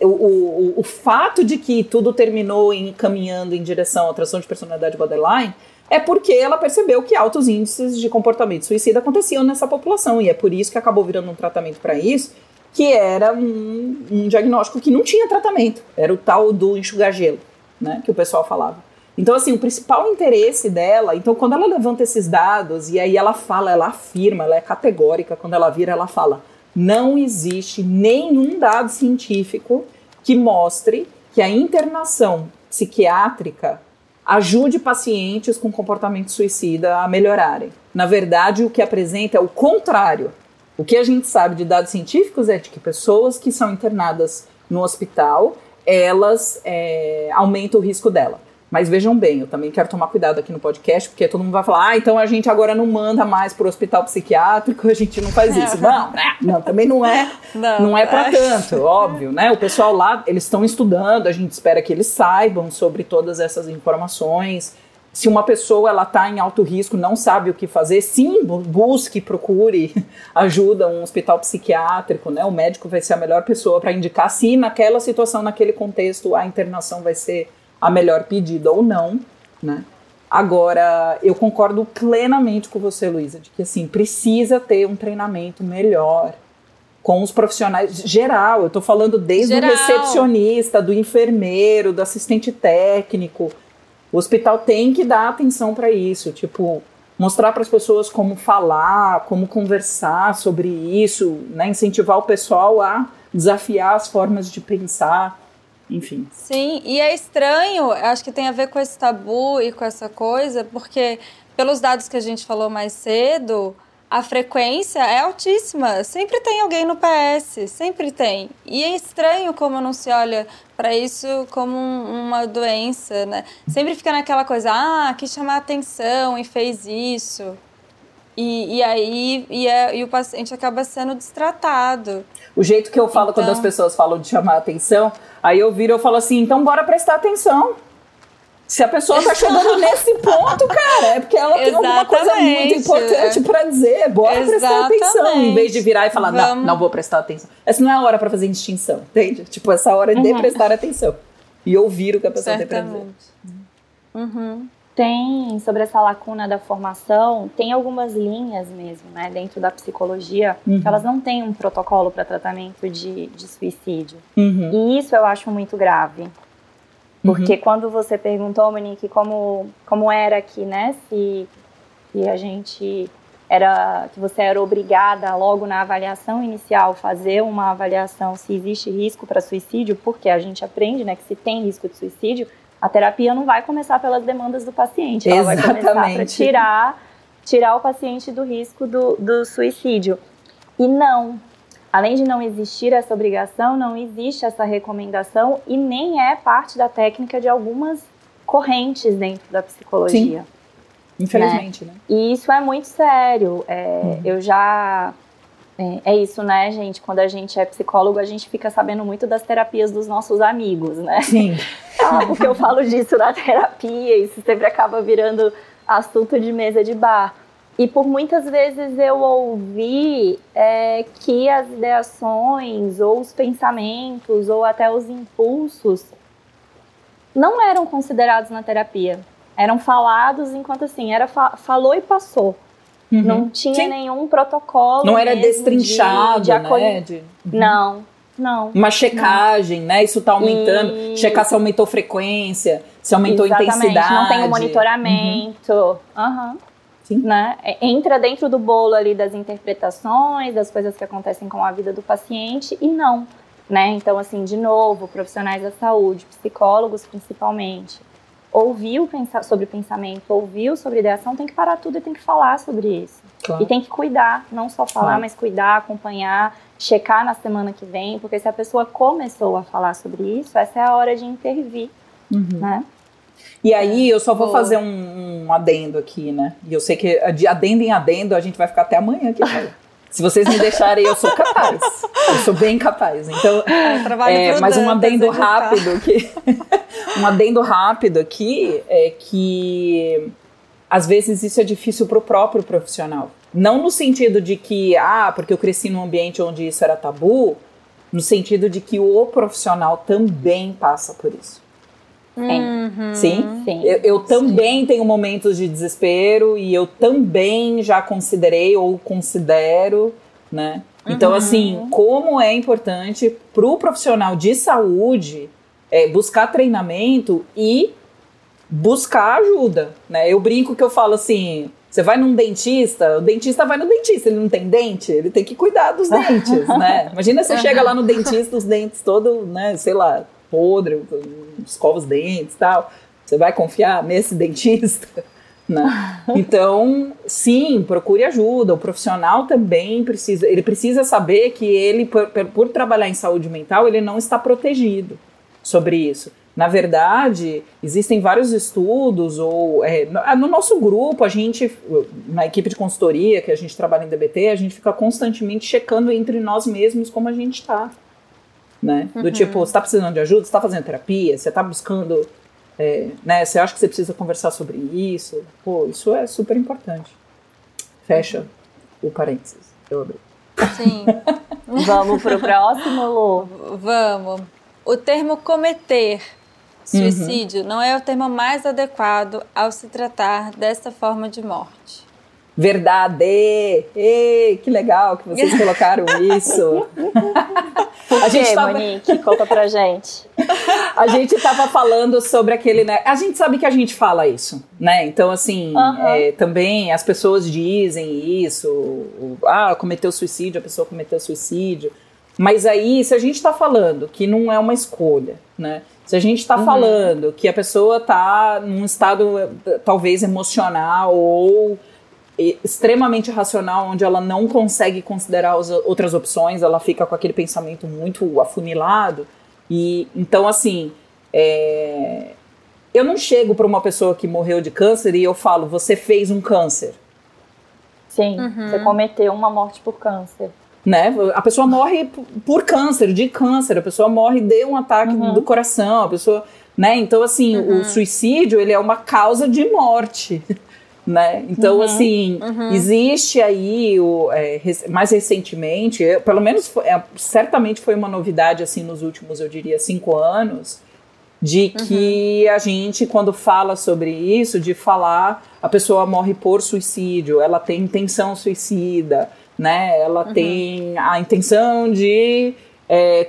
O, o, o fato de que tudo terminou em, caminhando em direção à transtorno de personalidade borderline é porque ela percebeu que altos índices de comportamento suicida aconteciam nessa população e é por isso que acabou virando um tratamento para isso que era um, um, diagnóstico que não tinha tratamento. Era o tal do enxugar gelo, né, que o pessoal falava. Então, assim, o principal interesse dela, então, quando ela levanta esses dados e aí ela fala, ela afirma, ela é categórica, quando ela vira, ela fala: não existe nenhum dado científico que mostre que a internação psiquiátrica ajude pacientes com comportamento suicida a melhorarem. Na verdade, o que apresenta é o contrário. O que a gente sabe de dados científicos é de que pessoas que são internadas no hospital, elas é, aumentam o risco dela. Mas vejam bem, eu também quero tomar cuidado aqui no podcast, porque todo mundo vai falar, ah, então a gente agora não manda mais para o hospital psiquiátrico, a gente não faz isso. <laughs> Não, não, também não é, não, não é para tanto, óbvio, né? O pessoal lá, eles estão estudando, a gente espera que eles saibam sobre todas essas informações, se uma pessoa ela está em alto risco, não sabe o que fazer, sim, busque, procure <laughs> ajuda, um hospital psiquiátrico, né? O médico vai ser a melhor pessoa para indicar se naquela situação, naquele contexto, a internação vai ser a melhor pedida ou não, né? Agora, eu concordo plenamente com você, Luísa, de que assim, precisa ter um treinamento melhor com os profissionais geral. Eu estou falando desde geral. o recepcionista, do enfermeiro, do assistente técnico o hospital tem que dar atenção para isso, tipo, mostrar para as pessoas como falar, como conversar sobre isso, né? incentivar o pessoal a desafiar as formas de pensar. enfim. Sim, e é estranho, acho que tem a ver com esse tabu e com essa coisa, porque pelos dados que a gente falou mais cedo, a frequência é altíssima. Sempre tem alguém no PS, sempre tem. E é estranho como não se olha para isso como um, uma doença, né? Sempre fica naquela coisa, ah, quis chamar atenção e fez isso. E, e aí e, é, e o paciente acaba sendo destratado. O jeito que eu falo então... quando as então pessoas falam de chamar atenção, aí eu viro e falo assim, então bora prestar atenção. Se a pessoa tá chegando nesse ponto, cara, é porque ela tem alguma coisa muito importante para dizer. Bora Exatamente. prestar atenção. Em vez de virar e falar, Vamos. não, não vou prestar atenção. Essa não é a hora para fazer distinção, entende? Tipo, essa hora é de uhum. prestar atenção. E ouvir o que a pessoa Certamente. tem pra dizer. Uhum. Tem, sobre essa lacuna da formação, tem algumas linhas mesmo, né, dentro da psicologia, uhum. que elas não têm um protocolo para tratamento de, de suicídio. Uhum. E isso eu acho muito grave. Porque uhum. quando você perguntou, Monique, como, como era aqui, né? Se, se a gente era que você era obrigada logo na avaliação inicial fazer uma avaliação se existe risco para suicídio, porque a gente aprende, né, que se tem risco de suicídio, a terapia não vai começar pelas demandas do paciente, ela Exatamente. vai começar para tirar tirar o paciente do risco do, do suicídio. E não, Além de não existir essa obrigação, não existe essa recomendação e nem é parte da técnica de algumas correntes dentro da psicologia. Sim. Infelizmente, né? né? E isso é muito sério. É, uhum. Eu já. É, é, isso, né, gente? Quando a gente é psicólogo, a gente fica sabendo muito das terapias dos nossos amigos, né? Sim. <laughs> ah, porque eu falo disso na terapia, isso sempre acaba virando assunto de mesa de bar. E por muitas vezes eu ouvi é, que as ideações, ou os pensamentos, ou até os impulsos não eram considerados na terapia. Eram falados enquanto assim, era fa falou e passou. Uhum. Não tinha Sim. nenhum protocolo. Não era destrinchado, de, de né? De... Uhum. Não, não. Uma checagem, não. né? Isso tá aumentando. E... Checar se aumentou frequência, se aumentou Exatamente. intensidade. Não tem o monitoramento. Uhum. uhum. Sim. Né? É, entra dentro do bolo ali das interpretações, das coisas que acontecem com a vida do paciente e não. Né? Então, assim, de novo, profissionais da saúde, psicólogos principalmente, ouviu sobre pensamento, ouviu sobre ideação, tem que parar tudo e tem que falar sobre isso. Claro. E tem que cuidar, não só falar, claro. mas cuidar, acompanhar, checar na semana que vem, porque se a pessoa começou a falar sobre isso, essa é a hora de intervir, uhum. né? E aí eu só vou fazer um, um, adendo aqui, né? E eu sei que de adendo em adendo a gente vai ficar até amanhã aqui. <laughs> Se vocês me deixarem, eu sou capaz. Eu sou bem capaz. Então, é, é mas um adendo rápido que <laughs> um adendo rápido aqui é que às vezes isso é difícil para o próprio profissional. Não no sentido de que, ah, porque eu cresci num ambiente onde isso era tabu, no sentido de que o profissional também passa por isso. Uhum. Sim? Sim. Eu, eu também Sim. tenho momentos de desespero e eu também já considerei ou considero, né? Então, uhum. assim, como é importante para o profissional de saúde é, buscar treinamento e buscar ajuda, né? Eu brinco que eu falo assim, você vai num dentista, o dentista vai no dentista, ele não tem dente, ele tem que cuidar dos <laughs> dentes, né? Imagina você chega lá no dentista, os dentes todo, né, sei lá, podre, escova os dentes e tal. Você vai confiar nesse <laughs> dentista? Né? Então, sim, procure ajuda. O profissional também precisa, ele precisa saber que ele, por, por, trabalhar em saúde mental, ele não está protegido sobre isso. Na verdade, existem vários estudos, ou é, no, no, nosso grupo, a gente, na equipe de consultoria que a gente trabalha em DBT, a gente fica constantemente checando entre nós mesmos como a gente está né? Do uhum. tipo, você tá precisando de ajuda, você tá fazendo terapia, você tá buscando, é, né? Você acha que você precisa conversar sobre isso? Pô, isso é super importante. Fecha o parênteses. Eu abri. Sim. <laughs> Vamos pro próximo, Lu? Vamos. O termo cometer suicídio uhum. não é o termo mais adequado ao se tratar desta forma de morte. Verdade! Ei, que legal que vocês <laughs> colocaram isso. Por a gente tava... Monique? Conta pra gente. <laughs> a gente tava falando sobre aquele, né? A gente sabe que a gente fala isso, né? Então, assim, uhum. é, também as pessoas dizem isso. ah, cometeu suicídio, a pessoa cometeu suicídio. Mas aí, se a gente está falando que não é uma escolha, né? Se a gente está uhum. falando que a pessoa está num estado talvez emocional ou extremamente racional, onde ela não consegue considerar as outras opções, ela fica com aquele pensamento muito afunilado. E então, assim, é, eu não chego para uma pessoa que morreu de câncer e eu falo, você fez um câncer. Sim, uhum. você cometeu uma morte por câncer né? A pessoa morre por câncer, de câncer, a pessoa morre de um ataque uhum. do coração, a pessoa, né? Então assim, uhum. o suicídio, ele é uma causa de morte. <laughs> Né? Então, uhum, assim, uhum. existe aí, o, é, mais recentemente, pelo menos foi, é, certamente foi uma novidade assim nos últimos, eu diria, cinco anos, de que uhum. a gente, quando fala sobre isso, de falar a pessoa morre por suicídio, ela tem intenção suicida, né? Ela uhum. tem a intenção de é,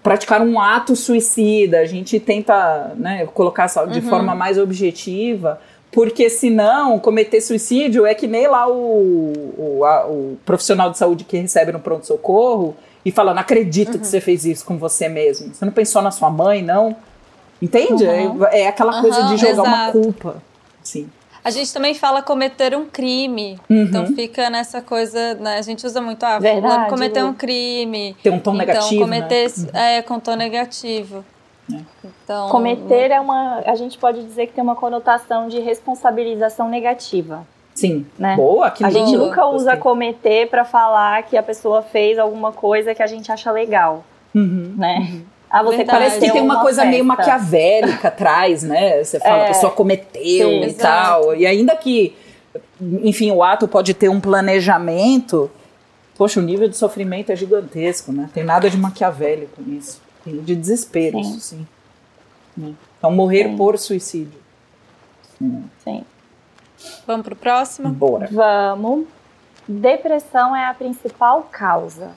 praticar um ato suicida. A gente tenta né, colocar de uhum. forma mais objetiva, porque senão cometer suicídio é que nem lá o, o, a, o profissional de saúde que recebe no pronto-socorro e fala: Não acredito uhum. que você fez isso com você mesmo. Você não pensou na sua mãe, não? Entende? Uhum. É, é, aquela coisa de jogar exato. uma culpa. Sim. A gente também fala cometer um crime. Uhum. Então fica nessa coisa, né? A gente usa muito, ah, Verdade, cometer um crime. Tem um tom então, negativo. Cometer, né? é, com tom negativo. É. Então, cometer é uma. A gente pode dizer que tem uma conotação de responsabilização negativa. Sim. Né? Boa, que A gente nunca usa Gostei. cometer para falar que a pessoa fez alguma coisa que a gente acha legal. Uhum. Né? Uhum. Ah, você Parece que tem uma, uma coisa festa. meio maquiavélica atrás, né? Você fala, é, a pessoa cometeu sim, e tal. E ainda que, enfim, o ato pode ter um planejamento, poxa, o nível de sofrimento é gigantesco, né? Tem nada de maquiavélico nisso. De desespero, sim. sim. Né? Então, morrer sim. por suicídio. Sim. sim. Vamos pro próximo? Bora. Vamos. Depressão é a principal causa.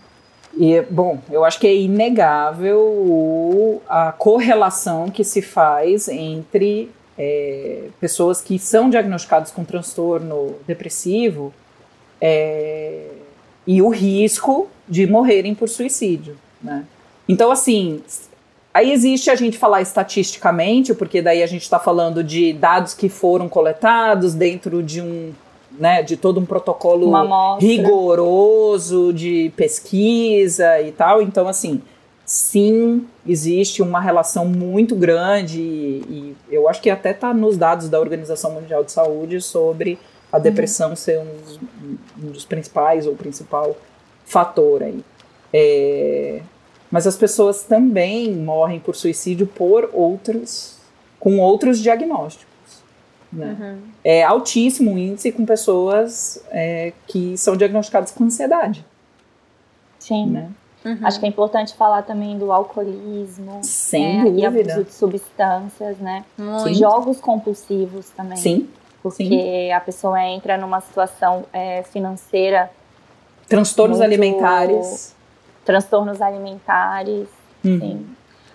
E, bom, eu acho que é inegável a correlação que se faz entre é, pessoas que são diagnosticadas com transtorno depressivo é, e o risco de morrerem por suicídio, né? Então, assim, aí existe a gente falar estatisticamente, porque daí a gente está falando de dados que foram coletados dentro de um né, de todo um protocolo rigoroso de pesquisa e tal. Então, assim, sim, existe uma relação muito grande e, e eu acho que até está nos dados da Organização Mundial de Saúde sobre a uhum. depressão uhum. ser um, um, dos principais ou principal fator aí. É, mas as pessoas também morrem por suicídio por outros, com outros diagnósticos. Né? Uhum. É altíssimo o índice com pessoas é, que são diagnosticadas com ansiedade. Sim. Né? Uhum. Acho que é importante falar também do alcoolismo Sem né? e abuso de substâncias, né? Muito. Jogos compulsivos também. Sim. Porque Sim. a pessoa entra numa situação é, financeira. Transtornos alimentares. Transtornos alimentares. Uhum. Sim.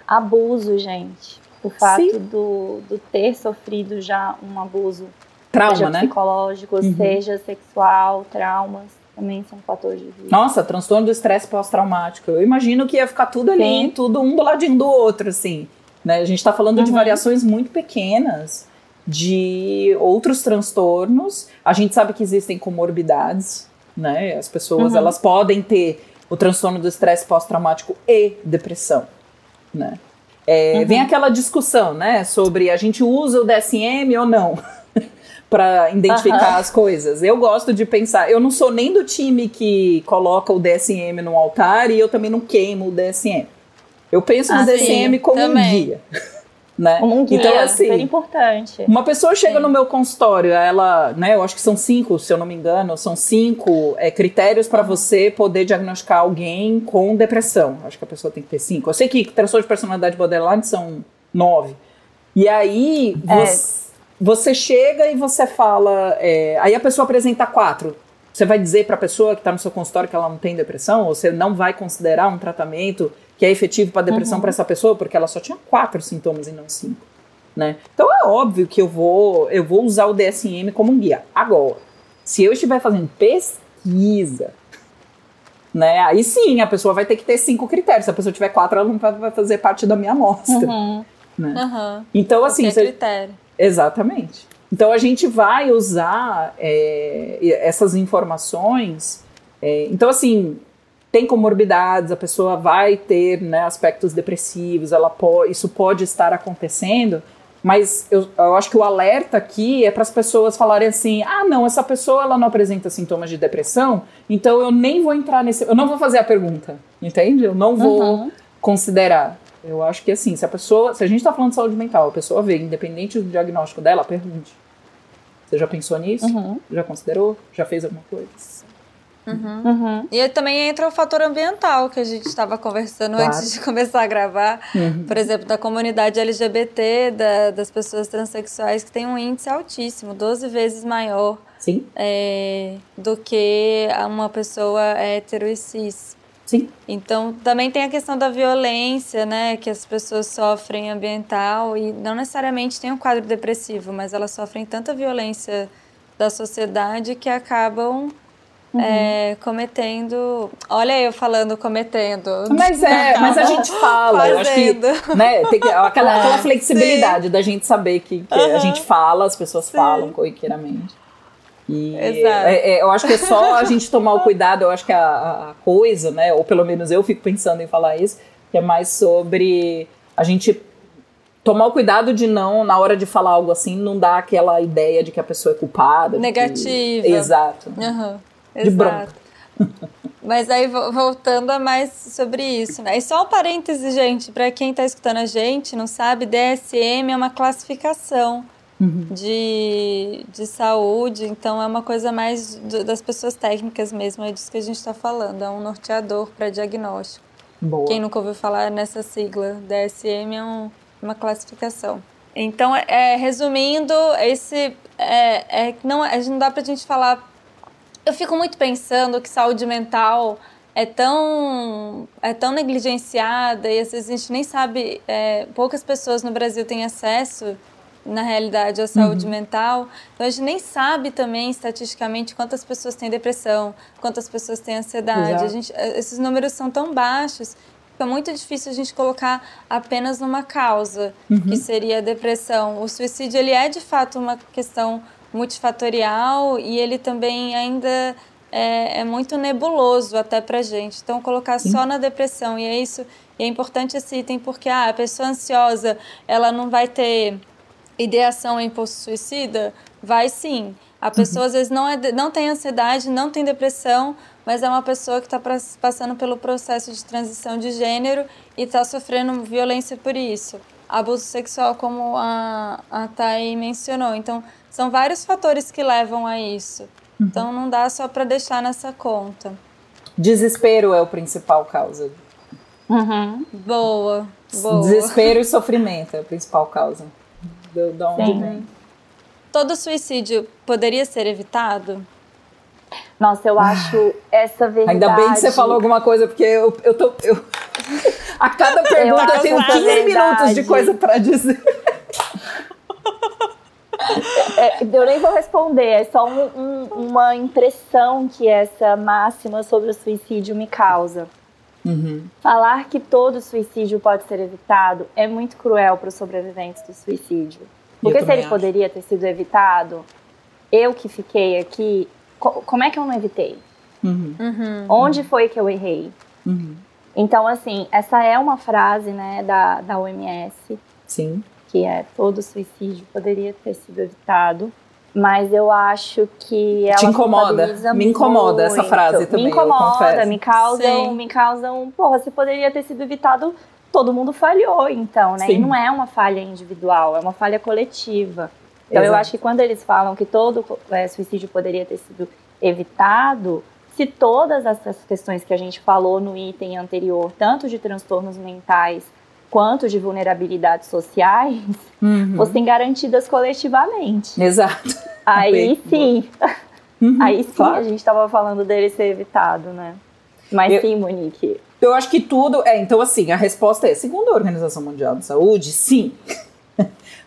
Abuso, gente o fato do, do ter sofrido já um abuso, Trauma, seja né? psicológico, uhum. seja sexual, traumas, também são fatores de risco. Nossa, transtorno do estresse pós-traumático. Eu imagino que ia ficar tudo ali, Sim. tudo um do ladinho do outro, assim. Né? A gente está falando uhum. de variações muito pequenas de outros transtornos. A gente sabe que existem comorbidades, né? As pessoas uhum. elas podem ter o transtorno do estresse pós-traumático e depressão, né? É, uhum. Vem aquela discussão, né, sobre a gente usa o DSM ou não <laughs> para identificar uhum. as coisas. Eu gosto de pensar, eu não sou nem do time que coloca o DSM no altar e eu também não queimo o DSM. Eu penso ah, no DSM como também. um guia. Né? Um guia, então, assim, super importante. Uma pessoa chega sim. no meu consultório, ela, né, eu acho que são cinco, se eu não me engano, são cinco é, critérios para você poder diagnosticar alguém com depressão. Acho que a pessoa tem que ter cinco. Eu sei que transtorno de personalidade borderline são nove. E aí é. você, você, chega e você fala, é, aí a pessoa apresenta quatro. Você vai dizer para a pessoa que está no seu consultório que ela não tem depressão? Ou você não vai considerar um tratamento que é efetivo para depressão uhum. para essa pessoa, porque ela só tinha quatro sintomas e não cinco. Né? Então é óbvio que eu vou, eu vou usar o DSM como um guia. Agora, se eu estiver fazendo pesquisa Né? Aí sim, a pessoa vai ter que ter cinco critérios. Se a pessoa tiver quatro, ela não vai fazer parte da minha amostra. Uhum. Né? Uhum. Então, assim. Você... critério. Exatamente. Então a gente vai usar é, essas informações. É, então, assim, tem comorbidades, a pessoa vai ter né, aspectos depressivos, ela isso pode estar acontecendo, mas eu, eu acho que o alerta aqui é para as pessoas falarem assim: ah, não, essa pessoa ela não apresenta sintomas de depressão, então eu nem vou entrar nesse. Eu não vou fazer a pergunta, entende? Eu não vou uhum. considerar. Eu acho que assim, se a pessoa. Se a gente está falando de saúde mental, a pessoa vê, independente do diagnóstico dela, pergunte. Você já pensou nisso? Uhum. Já considerou? Já fez alguma coisa? Uhum. Uhum. E também entra o fator ambiental que a gente estava conversando claro. antes de <laughs> começar a gravar. Uhum. Por exemplo, da comunidade LGBT, da, das pessoas transexuais, que tem um índice altíssimo, 12 vezes maior é, do que uma pessoa hétero e cis. Sim. Então, também tem a questão da violência, né, que as pessoas sofrem ambiental e não necessariamente tem um quadro depressivo, mas elas sofrem tanta violência da sociedade que acabam Uhum. É, cometendo. Olha eu falando cometendo. Mas é, mas a gente fala. Eu acho que, né, tem que, aquela, <laughs> aquela flexibilidade Sim. da gente saber que, que uhum. a gente fala, as pessoas Sim. falam corriqueiramente. E Exato. É, é, eu acho que é só a gente tomar o cuidado, eu acho que a, a coisa, né? Ou pelo menos eu fico pensando em falar isso, que é mais sobre a gente tomar o cuidado de não, na hora de falar algo assim, não dar aquela ideia de que a pessoa é culpada. Negativa. Que... Exato. Uhum. De Exato. Mas aí, voltando a mais sobre isso, né? E só um parêntese, gente, para quem está escutando a gente, não sabe, DSM é uma classificação uhum. de, de saúde, então é uma coisa mais do, das pessoas técnicas mesmo, é disso que a gente está falando, é um norteador para diagnóstico. Boa. Quem nunca ouviu falar nessa sigla, DSM é um, uma classificação. Então, é, resumindo, esse é, é, não, não dá para a gente falar eu fico muito pensando que saúde mental é tão, é tão negligenciada e às vezes a gente nem sabe, é, poucas pessoas no Brasil têm acesso, na realidade, à saúde uhum. mental. Então a gente nem sabe também, estatisticamente, quantas pessoas têm depressão, quantas pessoas têm ansiedade. A gente, é, esses números são tão baixos fica muito difícil a gente colocar apenas numa causa, uhum. que seria a depressão. O suicídio, ele é de fato uma questão multifatorial e ele também ainda é, é muito nebuloso até para gente. Então, colocar Sim. só na depressão, e é isso, e é importante esse item porque ah, a pessoa ansiosa, ela não vai ter ideação em impulso suicida? Vai sim. A pessoa uhum. às vezes não, é, não tem ansiedade, não tem depressão, mas é uma pessoa que está passando pelo processo de transição de gênero e está sofrendo violência por isso. Abuso sexual, como a, a Thay mencionou. Então, são vários fatores que levam a isso. Uhum. Então não dá só para deixar nessa conta. Desespero é o principal causa. Uhum. Boa, boa. Desespero e sofrimento é a principal causa. De onde Sim. vem. Todo suicídio poderia ser evitado? Nossa, eu acho essa verdade. Ainda bem que você falou alguma coisa, porque eu, eu tô. Eu... A cada <laughs> pergunta eu, eu tenho 15 verdade. minutos de coisa para dizer. É, eu nem vou responder, é só um, um, uma impressão que essa máxima sobre o suicídio me causa. Uhum. Falar que todo suicídio pode ser evitado é muito cruel para os sobreviventes do suicídio. Porque se ele acho. poderia ter sido evitado, eu que fiquei aqui, co como é que eu não evitei? Uhum. Uhum. Onde foi que eu errei? Uhum. Então, assim, essa é uma frase né, da, da OMS. Sim que é todo suicídio poderia ter sido evitado. Mas eu acho que ela Te incomoda? Me incomoda muito. essa frase também. Me incomoda, me causam, me causam. Porra, se poderia ter sido evitado, todo mundo falhou, então, né? Sim. E não é uma falha individual, é uma falha coletiva. Então Exato. eu acho que quando eles falam que todo é, suicídio poderia ter sido evitado, se todas essas questões que a gente falou no item anterior, tanto de transtornos mentais quanto de vulnerabilidades sociais uhum. fossem garantidas coletivamente. Exato. Aí sim, uhum, aí sim claro. a gente estava falando dele ser evitado, né? Mas eu, sim, Monique. Eu acho que tudo é. Então, assim, a resposta é: segundo a Organização Mundial de Saúde, sim.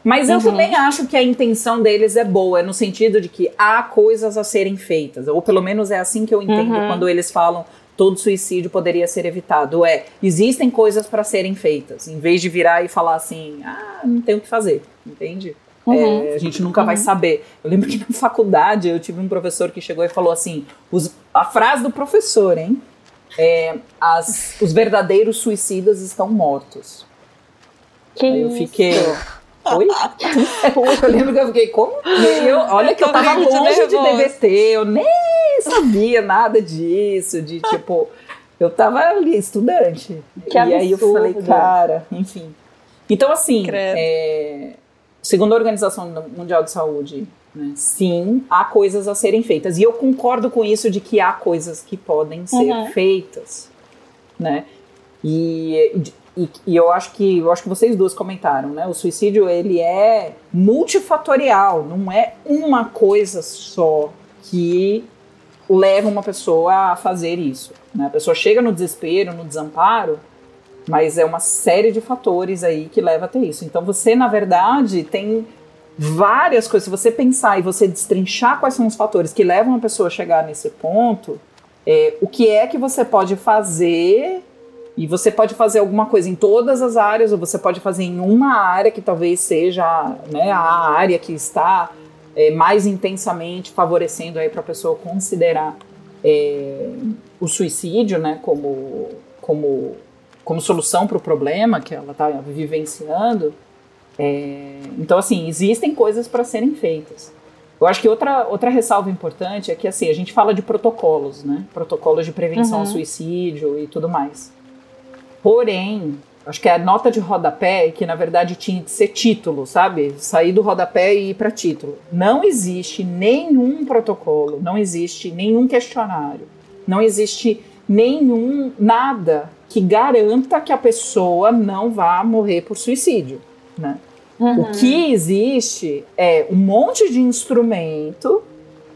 Mas eu uhum. também acho que a intenção deles é boa, no sentido de que há coisas a serem feitas, ou pelo menos é assim que eu entendo uhum. quando eles falam todo suicídio poderia ser evitado. É, existem coisas para serem feitas, em vez de virar e falar assim, ah, não tem o que fazer, entende? Uhum. É, a gente nunca vai uhum. saber. Eu lembro que na faculdade eu tive um professor que chegou e falou assim: os, a frase do professor, hein? É, as, os verdadeiros suicidas estão mortos. Que Aí eu fiquei. Oi? eu lembro que eu fiquei, como? Eu, olha que eu tava longe de DBT, eu nem sabia nada disso, de tipo, eu tava ali, estudante. Que e absurdo. aí eu falei, cara, enfim. Então, assim, é, segundo a Organização Mundial de Saúde, né, sim, há coisas a serem feitas. E eu concordo com isso de que há coisas que podem ser uhum. feitas, né? E e, e, eu acho que eu acho que vocês duas comentaram, né? O suicídio ele é multifatorial, não é uma coisa só que leva uma pessoa a fazer isso. Né? A pessoa chega no desespero, no desamparo, mas é uma série de fatores aí que leva a ter isso. Então você, na verdade, tem várias coisas. Se você pensar e você destrinchar quais são os fatores que levam a pessoa a chegar nesse ponto, é, o que é que você pode fazer e você pode fazer alguma coisa em todas as áreas, ou você pode fazer em uma área que talvez seja né, a área que está é, mais intensamente favorecendo aí para a pessoa considerar é, o suicídio, né, como, como, como solução para o problema que ela está vivenciando. É, então, assim, existem coisas para serem feitas. Eu acho que outra, outra ressalva importante é que, assim, a gente fala de protocolos, né? Protocolos de prevenção uhum. ao suicídio e tudo mais. Porém, acho que é a nota de rodapé, que na verdade tinha que ser título, sabe? Sair do rodapé e ir para título. Não existe nenhum protocolo, não existe nenhum questionário, não existe nenhum nada que garanta que a pessoa não vá morrer por suicídio, né? Uhum. O que existe é um monte de instrumento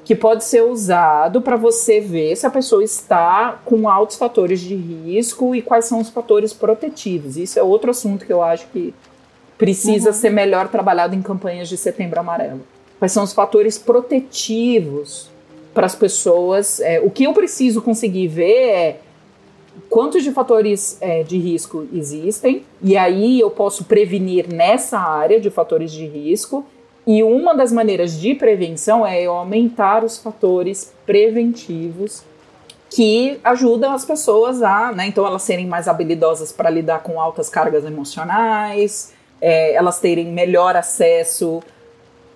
que pode ser usado para você ver se a pessoa está com altos fatores de risco e quais são os fatores protetivos. Isso é outro assunto que eu acho que precisa uhum. ser melhor trabalhado em campanhas de setembro amarelo. Quais são os fatores protetivos para as pessoas? É, o que eu preciso conseguir ver é quantos de fatores é, de risco existem, e aí eu posso prevenir nessa área de fatores de risco e uma das maneiras de prevenção é aumentar os fatores preventivos que ajudam as pessoas a, né, então elas serem mais habilidosas para lidar com altas cargas emocionais, é, elas terem melhor acesso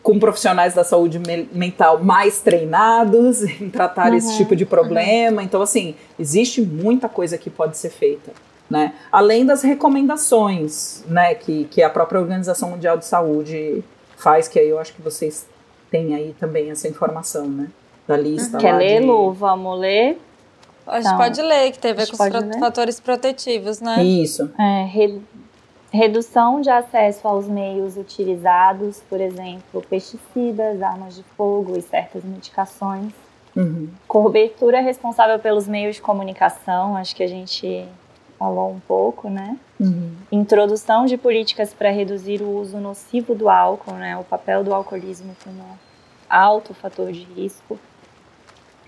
com profissionais da saúde me mental mais treinados <laughs> em tratar uhum, esse tipo de problema. Uhum. Então, assim, existe muita coisa que pode ser feita. Né? Além das recomendações né, que, que a própria Organização Mundial de Saúde faz, que aí eu acho que vocês têm aí também essa informação, né? Da lista. Quer ler, de... Lu? Vamos ler? A gente então, pode ler, que tem a ver com os fatores protetivos, né? Isso. É, re... Redução de acesso aos meios utilizados, por exemplo, pesticidas, armas de fogo e certas medicações. Uhum. Cobertura responsável pelos meios de comunicação, acho que a gente falou um pouco, né? Uhum. Introdução de políticas para reduzir o uso nocivo do álcool, né? O papel do alcoolismo como alto fator de risco.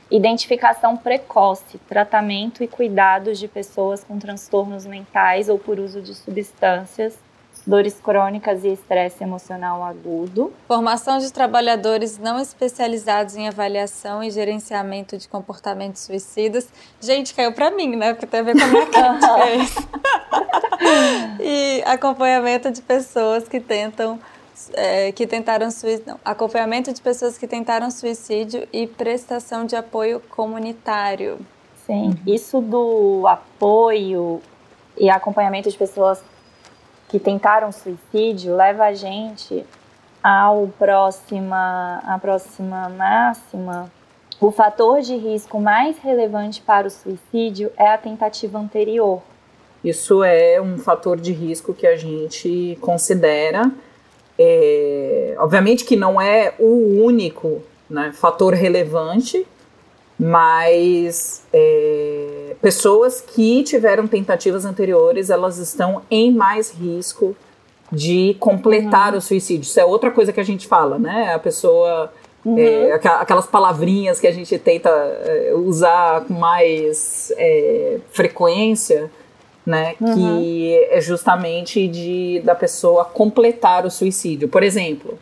Identificação precoce, tratamento e cuidados de pessoas com transtornos mentais ou por uso de substâncias dores crônicas e estresse emocional agudo. Formação de trabalhadores não especializados em avaliação e gerenciamento de comportamentos suicidas. Gente, caiu para mim, né? Porque tem a ver com a minha crítica. <laughs> e acompanhamento de pessoas que tentam é, que tentaram suicídio, acompanhamento de pessoas que tentaram suicídio e prestação de apoio comunitário. Sim, isso do apoio e acompanhamento de pessoas que tentaram suicídio leva a gente ao próxima, a próxima máxima. O fator de risco mais relevante para o suicídio é a tentativa anterior. Isso é um fator de risco que a gente considera. É, obviamente que não é o único né, fator relevante, mas é, pessoas que tiveram tentativas anteriores, elas estão em mais risco de completar uhum. o suicídio. Isso é outra coisa que a gente fala, né? A pessoa. Uhum. É, aquelas palavrinhas que a gente tenta é, usar com mais é, frequência, né? Uhum. Que é justamente de da pessoa completar o suicídio. Por exemplo,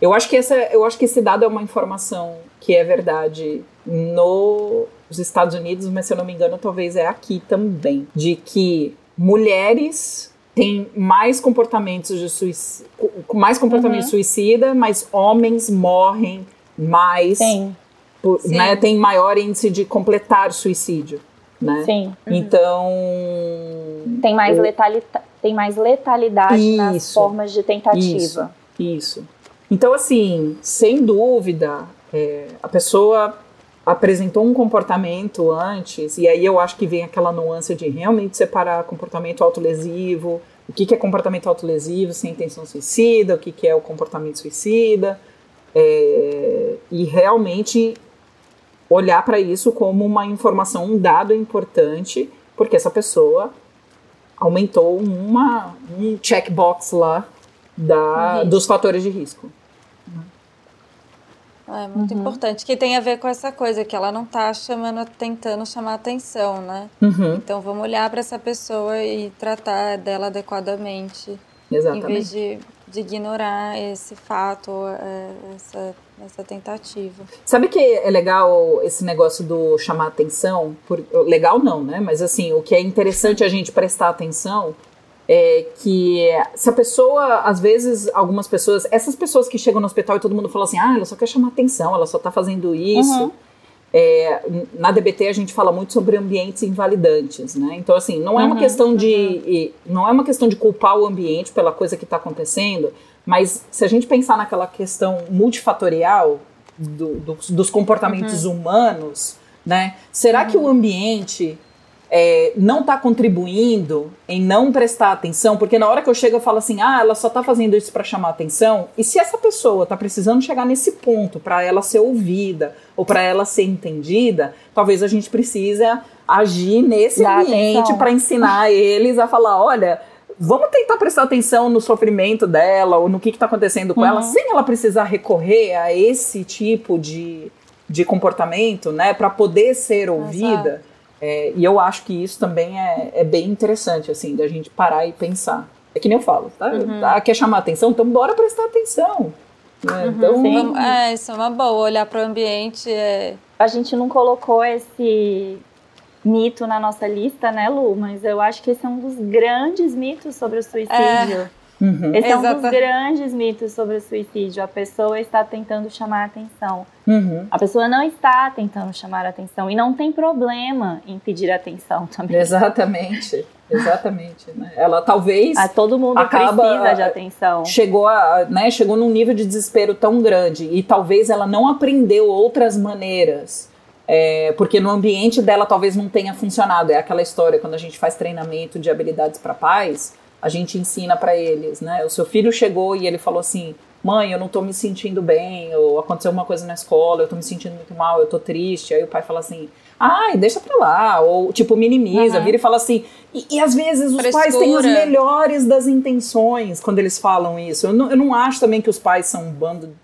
eu acho que essa, eu acho que esse dado é uma informação que é verdade nos Estados Unidos, mas se eu não me engano, talvez é aqui também, de que mulheres têm mais comportamentos de suicídio, mais comportamento uhum. suicida, mas homens morrem mais, Sim. Por, Sim. né? Tem maior índice de completar suicídio, né? Sim. Uhum. Então tem mais letalidade, tem mais letalidade isso, nas formas de tentativa. Isso. isso. Então assim, sem dúvida, é, a pessoa apresentou um comportamento antes, e aí eu acho que vem aquela nuance de realmente separar comportamento autolesivo, o que, que é comportamento autolesivo sem intenção suicida, o que, que é o comportamento suicida, é, e realmente olhar para isso como uma informação, um dado importante, porque essa pessoa aumentou uma, um checkbox lá da, uhum. dos fatores de risco. É muito uhum. importante, que tem a ver com essa coisa, que ela não está chamando, tentando chamar atenção, né? Uhum. Então vamos olhar para essa pessoa e tratar dela adequadamente. Exatamente. Em vez de, de ignorar esse fato, é, essa, essa tentativa. Sabe que é legal esse negócio do chamar atenção? Por, legal não, né? Mas assim, o que é interessante a gente prestar atenção é que se a pessoa, às vezes, algumas pessoas, essas pessoas que chegam no hospital e todo mundo fala assim, ah, ela só quer chamar atenção, ela só tá fazendo isso. Uhum. É, na DBT a gente fala muito sobre ambientes invalidantes, né? Então assim, não é uma uhum, questão de uhum. não é uma questão de culpar o ambiente pela coisa que está acontecendo, mas se a gente pensar naquela questão multifatorial do, do, dos comportamentos uhum. humanos, né? Será que o ambiente é, não está contribuindo em não prestar atenção, porque na hora que eu chego eu falo assim, ah, ela só está fazendo isso para chamar atenção, e se essa pessoa está precisando chegar nesse ponto para ela ser ouvida ou para ela ser entendida, talvez a gente precise agir nesse Dá ambiente para ensinar <laughs> eles a falar, olha, vamos tentar prestar atenção no sofrimento dela ou no que está acontecendo com uhum. ela, sem ela precisar recorrer a esse tipo de, de comportamento, né, para poder ser ouvida. Exato. É, e eu acho que isso também é, é bem interessante, assim, da gente parar e pensar. É que nem eu falo, tá? Uhum. tá quer chamar atenção? Então bora prestar atenção. Né? Uhum, então, sim. É, isso é uma boa, olhar para o ambiente. É... A gente não colocou esse mito na nossa lista, né, Lu? Mas eu acho que esse é um dos grandes mitos sobre o suicídio. É. Uhum. Esse Exato. é um dos grandes mitos sobre o suicídio. A pessoa está tentando chamar a atenção. Uhum. A pessoa não está tentando chamar a atenção e não tem problema em pedir atenção <laughs> também. Exatamente. Exatamente, né? Ela talvez a todo mundo acaba, precisa de atenção. Chegou a, né, chegou num nível de desespero tão grande e talvez ela não aprendeu outras maneiras. É, porque no ambiente dela talvez não tenha funcionado. É aquela história quando a gente faz treinamento de habilidades para pais, a gente ensina para eles, né? O seu filho chegou e ele falou assim: "Mãe, eu não tô me sentindo bem, ou aconteceu uma coisa na escola, eu tô me sentindo muito mal, eu tô triste". Aí o pai fala assim: "Ai, deixa pra lá", ou tipo minimiza, uhum. vira e fala assim. E, e às vezes os Frescura. pais têm as melhores das intenções quando eles falam isso. Eu não, eu não acho também que os pais são um bando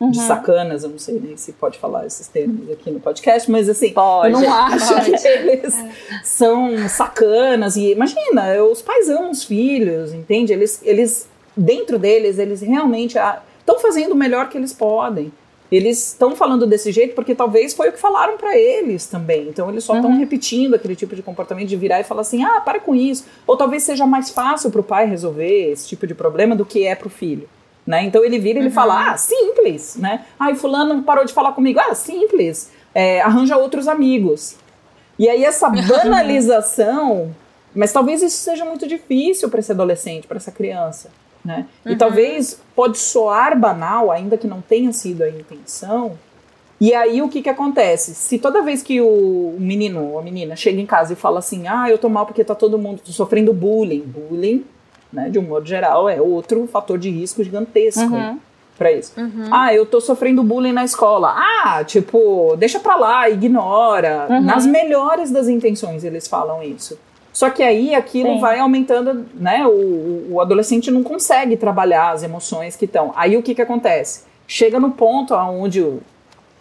Uhum. de sacanas, eu não sei nem se pode falar esses termos aqui no podcast, mas assim, pode, eu não <laughs> acho pode. que eles é. são sacanas. E imagina, os pais amam os filhos, entende? Eles, eles dentro deles, eles realmente estão fazendo o melhor que eles podem. Eles estão falando desse jeito porque talvez foi o que falaram para eles também. Então eles só estão uhum. repetindo aquele tipo de comportamento de virar e falar assim: ah, para com isso. Ou talvez seja mais fácil para o pai resolver esse tipo de problema do que é para o filho. Né? Então ele vira e ele uhum. fala, ah, simples, né? Ai, fulano parou de falar comigo, ah, simples, é, arranja outros amigos. E aí essa <laughs> banalização, mas talvez isso seja muito difícil para esse adolescente, para essa criança, né? Uhum. E talvez pode soar banal, ainda que não tenha sido a intenção. E aí o que que acontece? Se toda vez que o menino ou a menina chega em casa e fala assim, ah, eu tô mal porque tá todo mundo sofrendo bullying, bullying né, de um modo geral, é outro fator de risco gigantesco uhum. para isso. Uhum. Ah, eu tô sofrendo bullying na escola. Ah, tipo, deixa pra lá, ignora. Uhum. Nas melhores das intenções eles falam isso. Só que aí aquilo Sim. vai aumentando, né? O, o adolescente não consegue trabalhar as emoções que estão. Aí o que, que acontece? Chega no ponto onde o,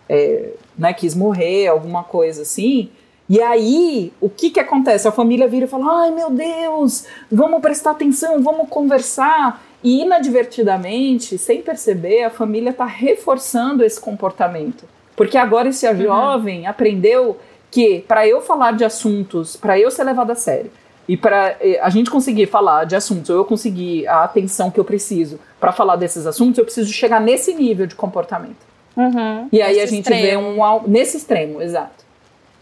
é, né, quis morrer, alguma coisa assim. E aí, o que, que acontece? A família vira e fala: ai meu Deus, vamos prestar atenção, vamos conversar. E inadvertidamente, sem perceber, a família está reforçando esse comportamento. Porque agora esse jovem aprendeu que para eu falar de assuntos, para eu ser levado a sério, e para a gente conseguir falar de assuntos, ou eu conseguir a atenção que eu preciso para falar desses assuntos, eu preciso chegar nesse nível de comportamento. Uhum. E aí a gente vê extremo. um au- nesse extremo, exato.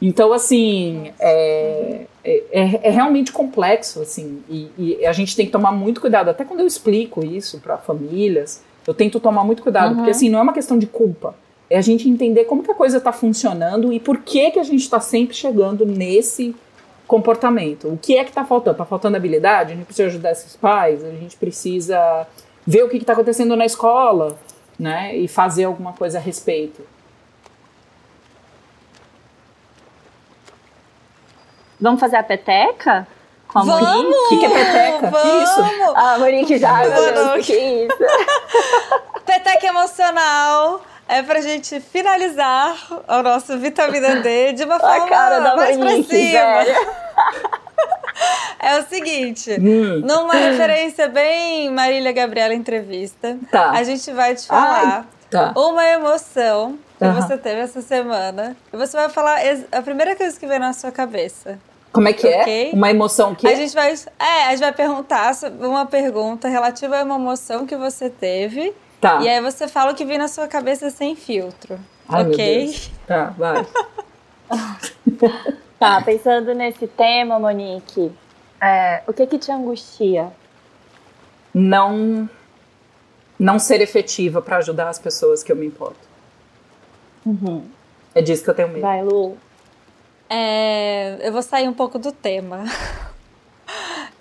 Então assim é, é, é- é realmente complexo assim e, e a gente tem que tomar muito cuidado. Até quando eu explico isso para famílias, eu tento tomar muito cuidado porque assim não é uma questão de culpa. É a gente entender como que a coisa está funcionando e por que que a gente está sempre chegando nesse comportamento. O que é que está faltando? Está faltando habilidade? A gente precisa ajudar esses pais. A gente precisa ver o que está acontecendo na escola, né? E fazer alguma coisa a respeito. Vamos fazer a peteca? Com a Vamos! Monique? O que, que é peteca? Que isso? Vamos! Ah, Monique já, meu Deus, que isso? <laughs> Peteca emocional é pra gente finalizar o nosso vitamina D de uma forma A cara da mais Monique, pra cima. velho. <laughs> É o seguinte, Hum, numa referência bem Marília Gabriela entrevista, Tá. a gente vai te falar tá. uma emoção que Aham. você teve essa semana. E você vai falar a primeira coisa que vem na sua cabeça. Como é que Ok. é? Uma emoção que A gente vai, é, a gente vai perguntar uma pergunta relativa a uma emoção que você teve. Tá. E aí você fala o que vem na sua cabeça sem filtro. Ai, meu ok? Deus. Tá, vai. <laughs> Tá, pensando nesse tema, Monique, é, o que que te angustia? Não não ser efetiva para ajudar as pessoas que eu me importo. É disso que eu tenho medo. Vai, Lu. É, eu vou sair um pouco do tema. <laughs>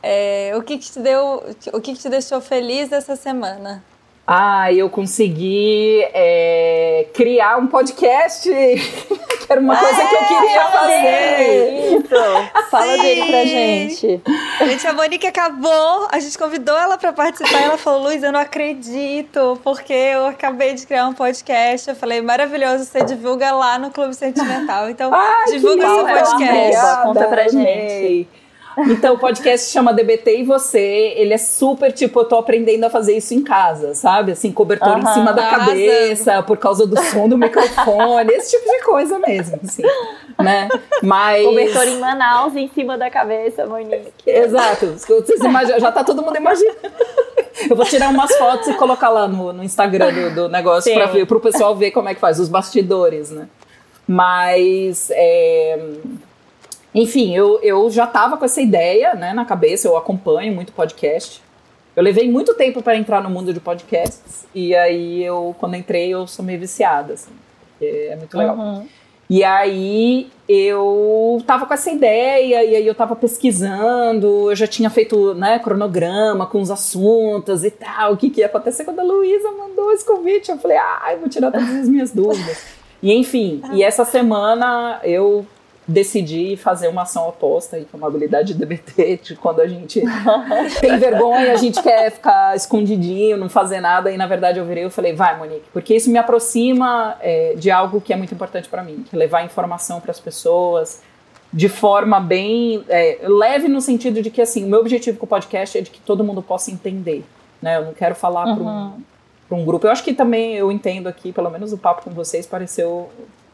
É, o que, que te deu, o que, que te deixou feliz essa semana? Ah, eu consegui é, criar um podcast, <laughs> que era uma coisa que eu queria fazer. Isso! <laughs> Fala Sim. dele pra gente. Gente, a Monique acabou, a gente convidou ela pra participar e ela falou, Luiz, eu não acredito, porque eu acabei de criar um podcast. Eu falei, maravilhoso, você divulga lá no Clube Sentimental. Então, Ai, divulga seu podcast. Conta pra amei. Então, o podcast chama DBT e Você. Ele é super, tipo, eu tô aprendendo a fazer isso em casa, sabe? Assim, cobertor em cima da arrasando. cabeça, por causa do som do microfone, esse tipo de coisa mesmo, assim, né? Mas... Cobertor em Manaus, em cima da cabeça, Monique. Exato. Vocês imaginam, já tá todo mundo imaginando. Eu vou tirar umas fotos e colocar lá no, no Instagram do, do negócio para ver, pro pessoal ver como é que faz, os bastidores, né? Mas, é, enfim, eu, eu já tava com essa ideia né, na cabeça, eu acompanho muito podcast. Eu levei muito tempo para entrar no mundo de podcasts, e aí eu, quando entrei, eu sou meio viciada, assim, porque é muito legal. Uhum. E aí eu tava com essa ideia, e aí eu tava pesquisando, eu já tinha feito, né, cronograma com os assuntos e tal, o que, que ia acontecer quando a Luísa mandou esse convite. Eu falei, ai, vou tirar todas as minhas dúvidas. E enfim, e essa semana eu decidi fazer uma ação oposta, que é uma habilidade de DBT, de quando a gente <laughs> tem vergonha, a gente quer ficar escondidinho, não fazer nada, e na verdade eu virei e falei, vai Monique, porque isso me aproxima é, de algo que é muito importante para mim, que é levar informação para as pessoas de forma bem é, leve no sentido de que assim, o meu objetivo com o podcast é de que todo mundo possa entender, né? Eu não quero falar para um, pra um grupo. Eu acho que também eu entendo aqui, pelo menos o papo com vocês pareceu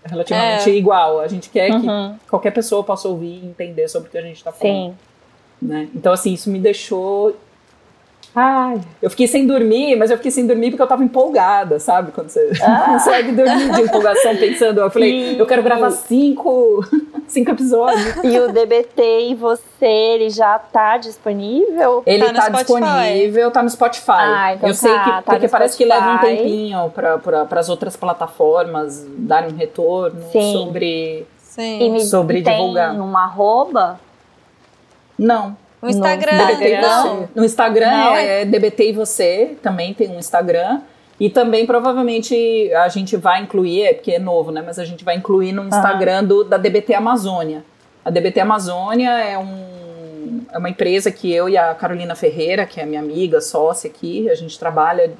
relativamente É. igual. A gente quer Uhum. que qualquer pessoa possa ouvir e entender sobre o que a gente está falando Sim. né? Então, assim, isso me deixou. Ai, eu fiquei sem dormir, mas eu fiquei sem dormir porque eu tava empolgada, sabe? Quando você não <laughs> consegue dormir de empolgação pensando. Eu falei, Sim. eu quero gravar cinco, <laughs> cinco episódios. E o DBT e você, ele já tá disponível? Ele Tá tá, Spotify. disponível, tá no Spotify. Ah, então eu sei tá, que, tá porque parece que leva um Spotify. tempinho para as outras plataformas darem um retorno Sim. sobre. Sim. E me Sobre e tem divulgar. um arroba? Não, O Instagram, DBT não. você. No Instagram Não, é DBT e você, também tem um Instagram. E também provavelmente a gente vai incluir, é porque é novo, né? Mas a gente vai incluir no Instagram do, da DBT Amazônia. A DBT Amazônia é um, é uma empresa que eu e a Carolina Ferreira, que é minha amiga, sócia aqui, a gente trabalha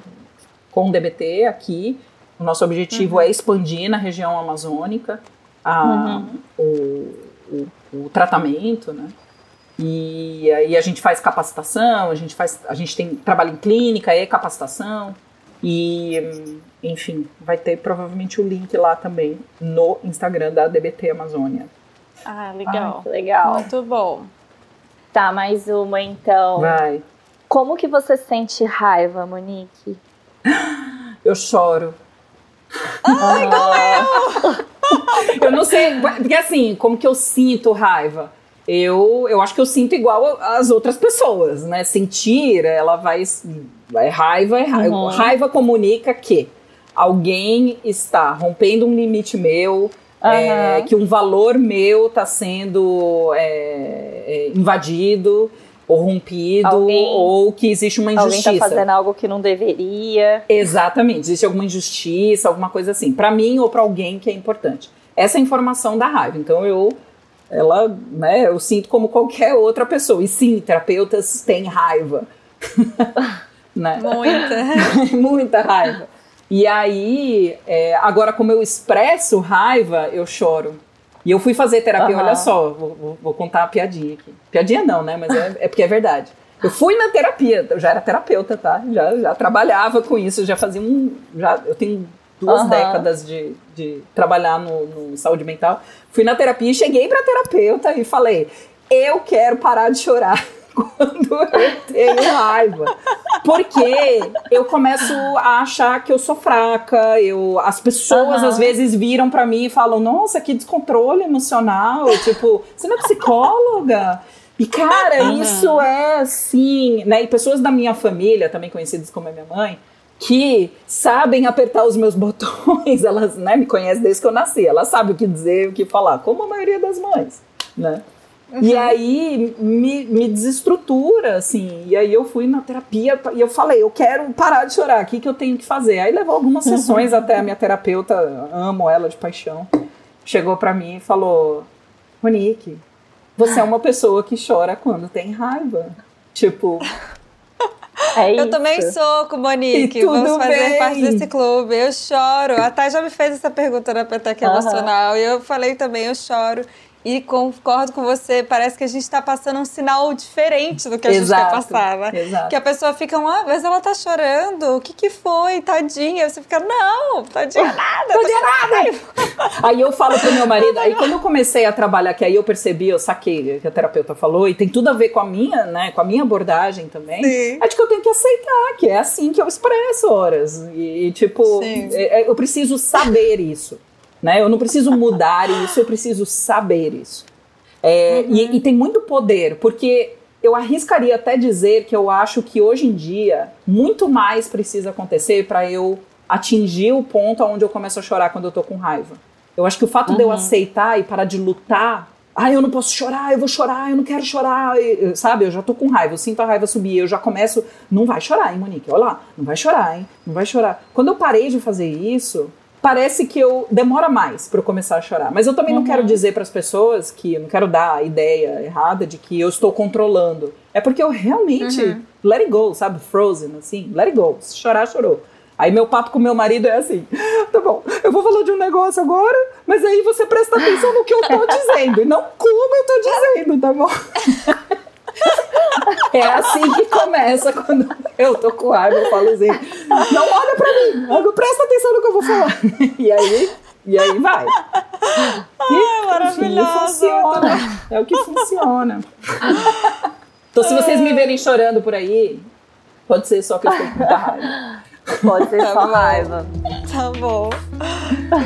com DBT aqui. O nosso objetivo uhum. é expandir na região amazônica a, uhum. o, o, o, tratamento, né? E aí a gente faz capacitação, a gente faz, a gente tem trabalho em clínica e capacitação. E, enfim, vai ter provavelmente o link lá também no Instagram da DBT Amazônia. Ah, legal. Ah, legal. Muito bom. Tá, mais uma então. Vai. Como que você sente raiva, Monique? <gasps> Eu choro. Ai, igual eu! <laughs> eu não sei, porque assim, como que eu sinto raiva? Eu, eu acho que eu sinto igual as outras pessoas, né? Sentir, ela vai. É raiva, é raiva. Uhum. Raiva comunica que alguém está rompendo um limite meu, uhum. é, que um valor meu está sendo é, é, invadido ou rompido, alguém, ou que existe uma injustiça. Alguém está fazendo algo que não deveria. Exatamente, existe alguma injustiça, alguma coisa assim, para mim ou para alguém que é importante. Essa é a informação da raiva. Então eu ela, né, eu sinto como qualquer outra pessoa. E sim, terapeutas têm raiva. <laughs> né? Muita. <laughs> Muita raiva. E aí, é, agora como eu expresso raiva, eu choro. E eu fui fazer terapia, uhum. olha só, vou, vou, contar a piadinha aqui. Piadinha não, né? Mas é, é, porque é verdade. Eu fui na terapia, eu já era terapeuta, tá? Já, já trabalhava com isso, já fazia um. Já, eu tenho duas uhum. décadas de, de trabalhar no, no, saúde mental. Fui na terapia e cheguei pra terapeuta e falei: eu quero parar de chorar <laughs> quando eu tenho raiva. Porque eu começo a achar que eu sou fraca, eu, as pessoas uhum. às vezes viram para mim e falam: Nossa, que descontrole emocional. Tipo, você não é psicóloga? E, cara, uhum. isso é assim, né? E pessoas da minha família, também conhecidas como a minha mãe, que sabem apertar os meus <laughs> botões, elas né, me conhecem desde que eu nasci, elas sabem o que dizer, o que falar, como a maioria das mães, né? Uhum. E aí me, me desestrutura, assim. E aí eu fui na terapia e eu falei, eu quero parar de chorar, o que, que eu tenho que fazer? Aí levou algumas uhum. sessões uhum. até a minha terapeuta, amo ela de paixão, chegou para mim e falou, Monique, você é uma pessoa que chora quando tem raiva. Tipo, <laughs> é eu também sou com Monique. Vamos fazer bem. parte desse clube. Eu choro. A Thay já me fez essa pergunta na Petec Emocional. E eu falei também, eu choro. E concordo com você, parece que a gente está passando um sinal diferente do que a exato, gente quer passar, né? Exato. Que a pessoa fica, ah, mas ela tá chorando, o que que foi, tadinha? Você fica, não, tadinha nada. Tadinha nada. <laughs> aí eu falo pro meu marido, aí quando eu <laughs> comecei a trabalhar, que aí eu percebi, eu saquei que a terapeuta falou, e tem tudo a ver com a minha, né, com a minha abordagem também, Sim. é de que eu tenho que aceitar, que é assim que eu expresso horas. E, tipo, é, é, eu preciso saber isso. Né? Eu não preciso mudar isso, eu preciso saber isso. É, uhum. e, e tem muito poder, porque eu arriscaria até dizer que eu acho que hoje em dia muito mais precisa acontecer para eu atingir o ponto onde eu começo a chorar quando eu tô com raiva. Eu acho que o fato uhum. de eu uhum. aceitar e parar de lutar, ah, eu não posso chorar, eu vou chorar, eu não quero chorar, sabe? Eu já tô com raiva, eu sinto a raiva subir, eu já começo, não vai chorar, hein, Monique? Olha lá, não vai chorar, hein? Não vai chorar. Quando eu parei de fazer isso, parece que eu demora mais para eu começar a chorar. Mas eu também uhum. não quero dizer para as pessoas que eu não quero dar a ideia errada de que eu estou controlando. É porque eu realmente uhum. let it go, sabe? Frozen assim, let it go. Se chorar, chorou. Aí meu papo com meu marido é assim: <laughs> tá bom, eu vou falar de um negócio agora, mas aí você presta atenção no que eu tô <laughs> dizendo e não como eu tô dizendo, tá bom? <laughs> É assim que começa quando eu tô com raiva, eu falo assim, não olha pra mim, presta atenção no que eu vou falar. E aí, e aí vai. Ai, maravilhoso. funciona. É o que funciona. Então se vocês me verem chorando por aí, pode ser só que eu estou com muita raiva. Pode ser tá só bom. raiva. Tá bom.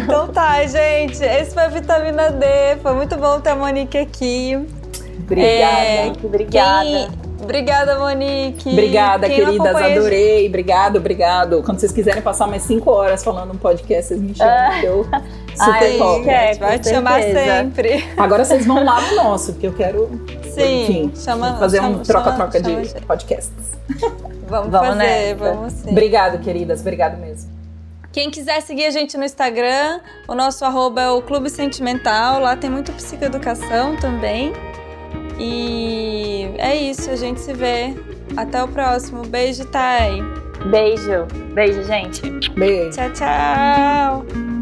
Então tá, gente. Esse foi a Vitamina D. Foi muito bom ter a Monique aqui. Obrigada, é, obrigada. Quem... Obrigada, Monique. Obrigada, quem queridas. Adorei. Obrigado, obrigado. Quando vocês quiserem passar mais cinco horas falando um podcast, vocês me chamam. Ah. Eu <laughs> super Ai, top. Quer, vai te chamar sempre. <laughs> Agora vocês vão lá no nosso, porque eu quero Sim, enfim, chama, fazer chama, um troca-troca de chama, podcasts. <laughs> Vamos, vamos fazer, nessa. vamos sim. Obrigado, queridas. Obrigado mesmo. Quem quiser seguir a gente no Instagram, o nosso arroba é o Clube Sentimental. Lá tem muito psicoeducação também. E é isso, a gente se vê. Até o próximo. Beijo, Thay. Beijo. Beijo, gente. Beijo. Tchau, tchau.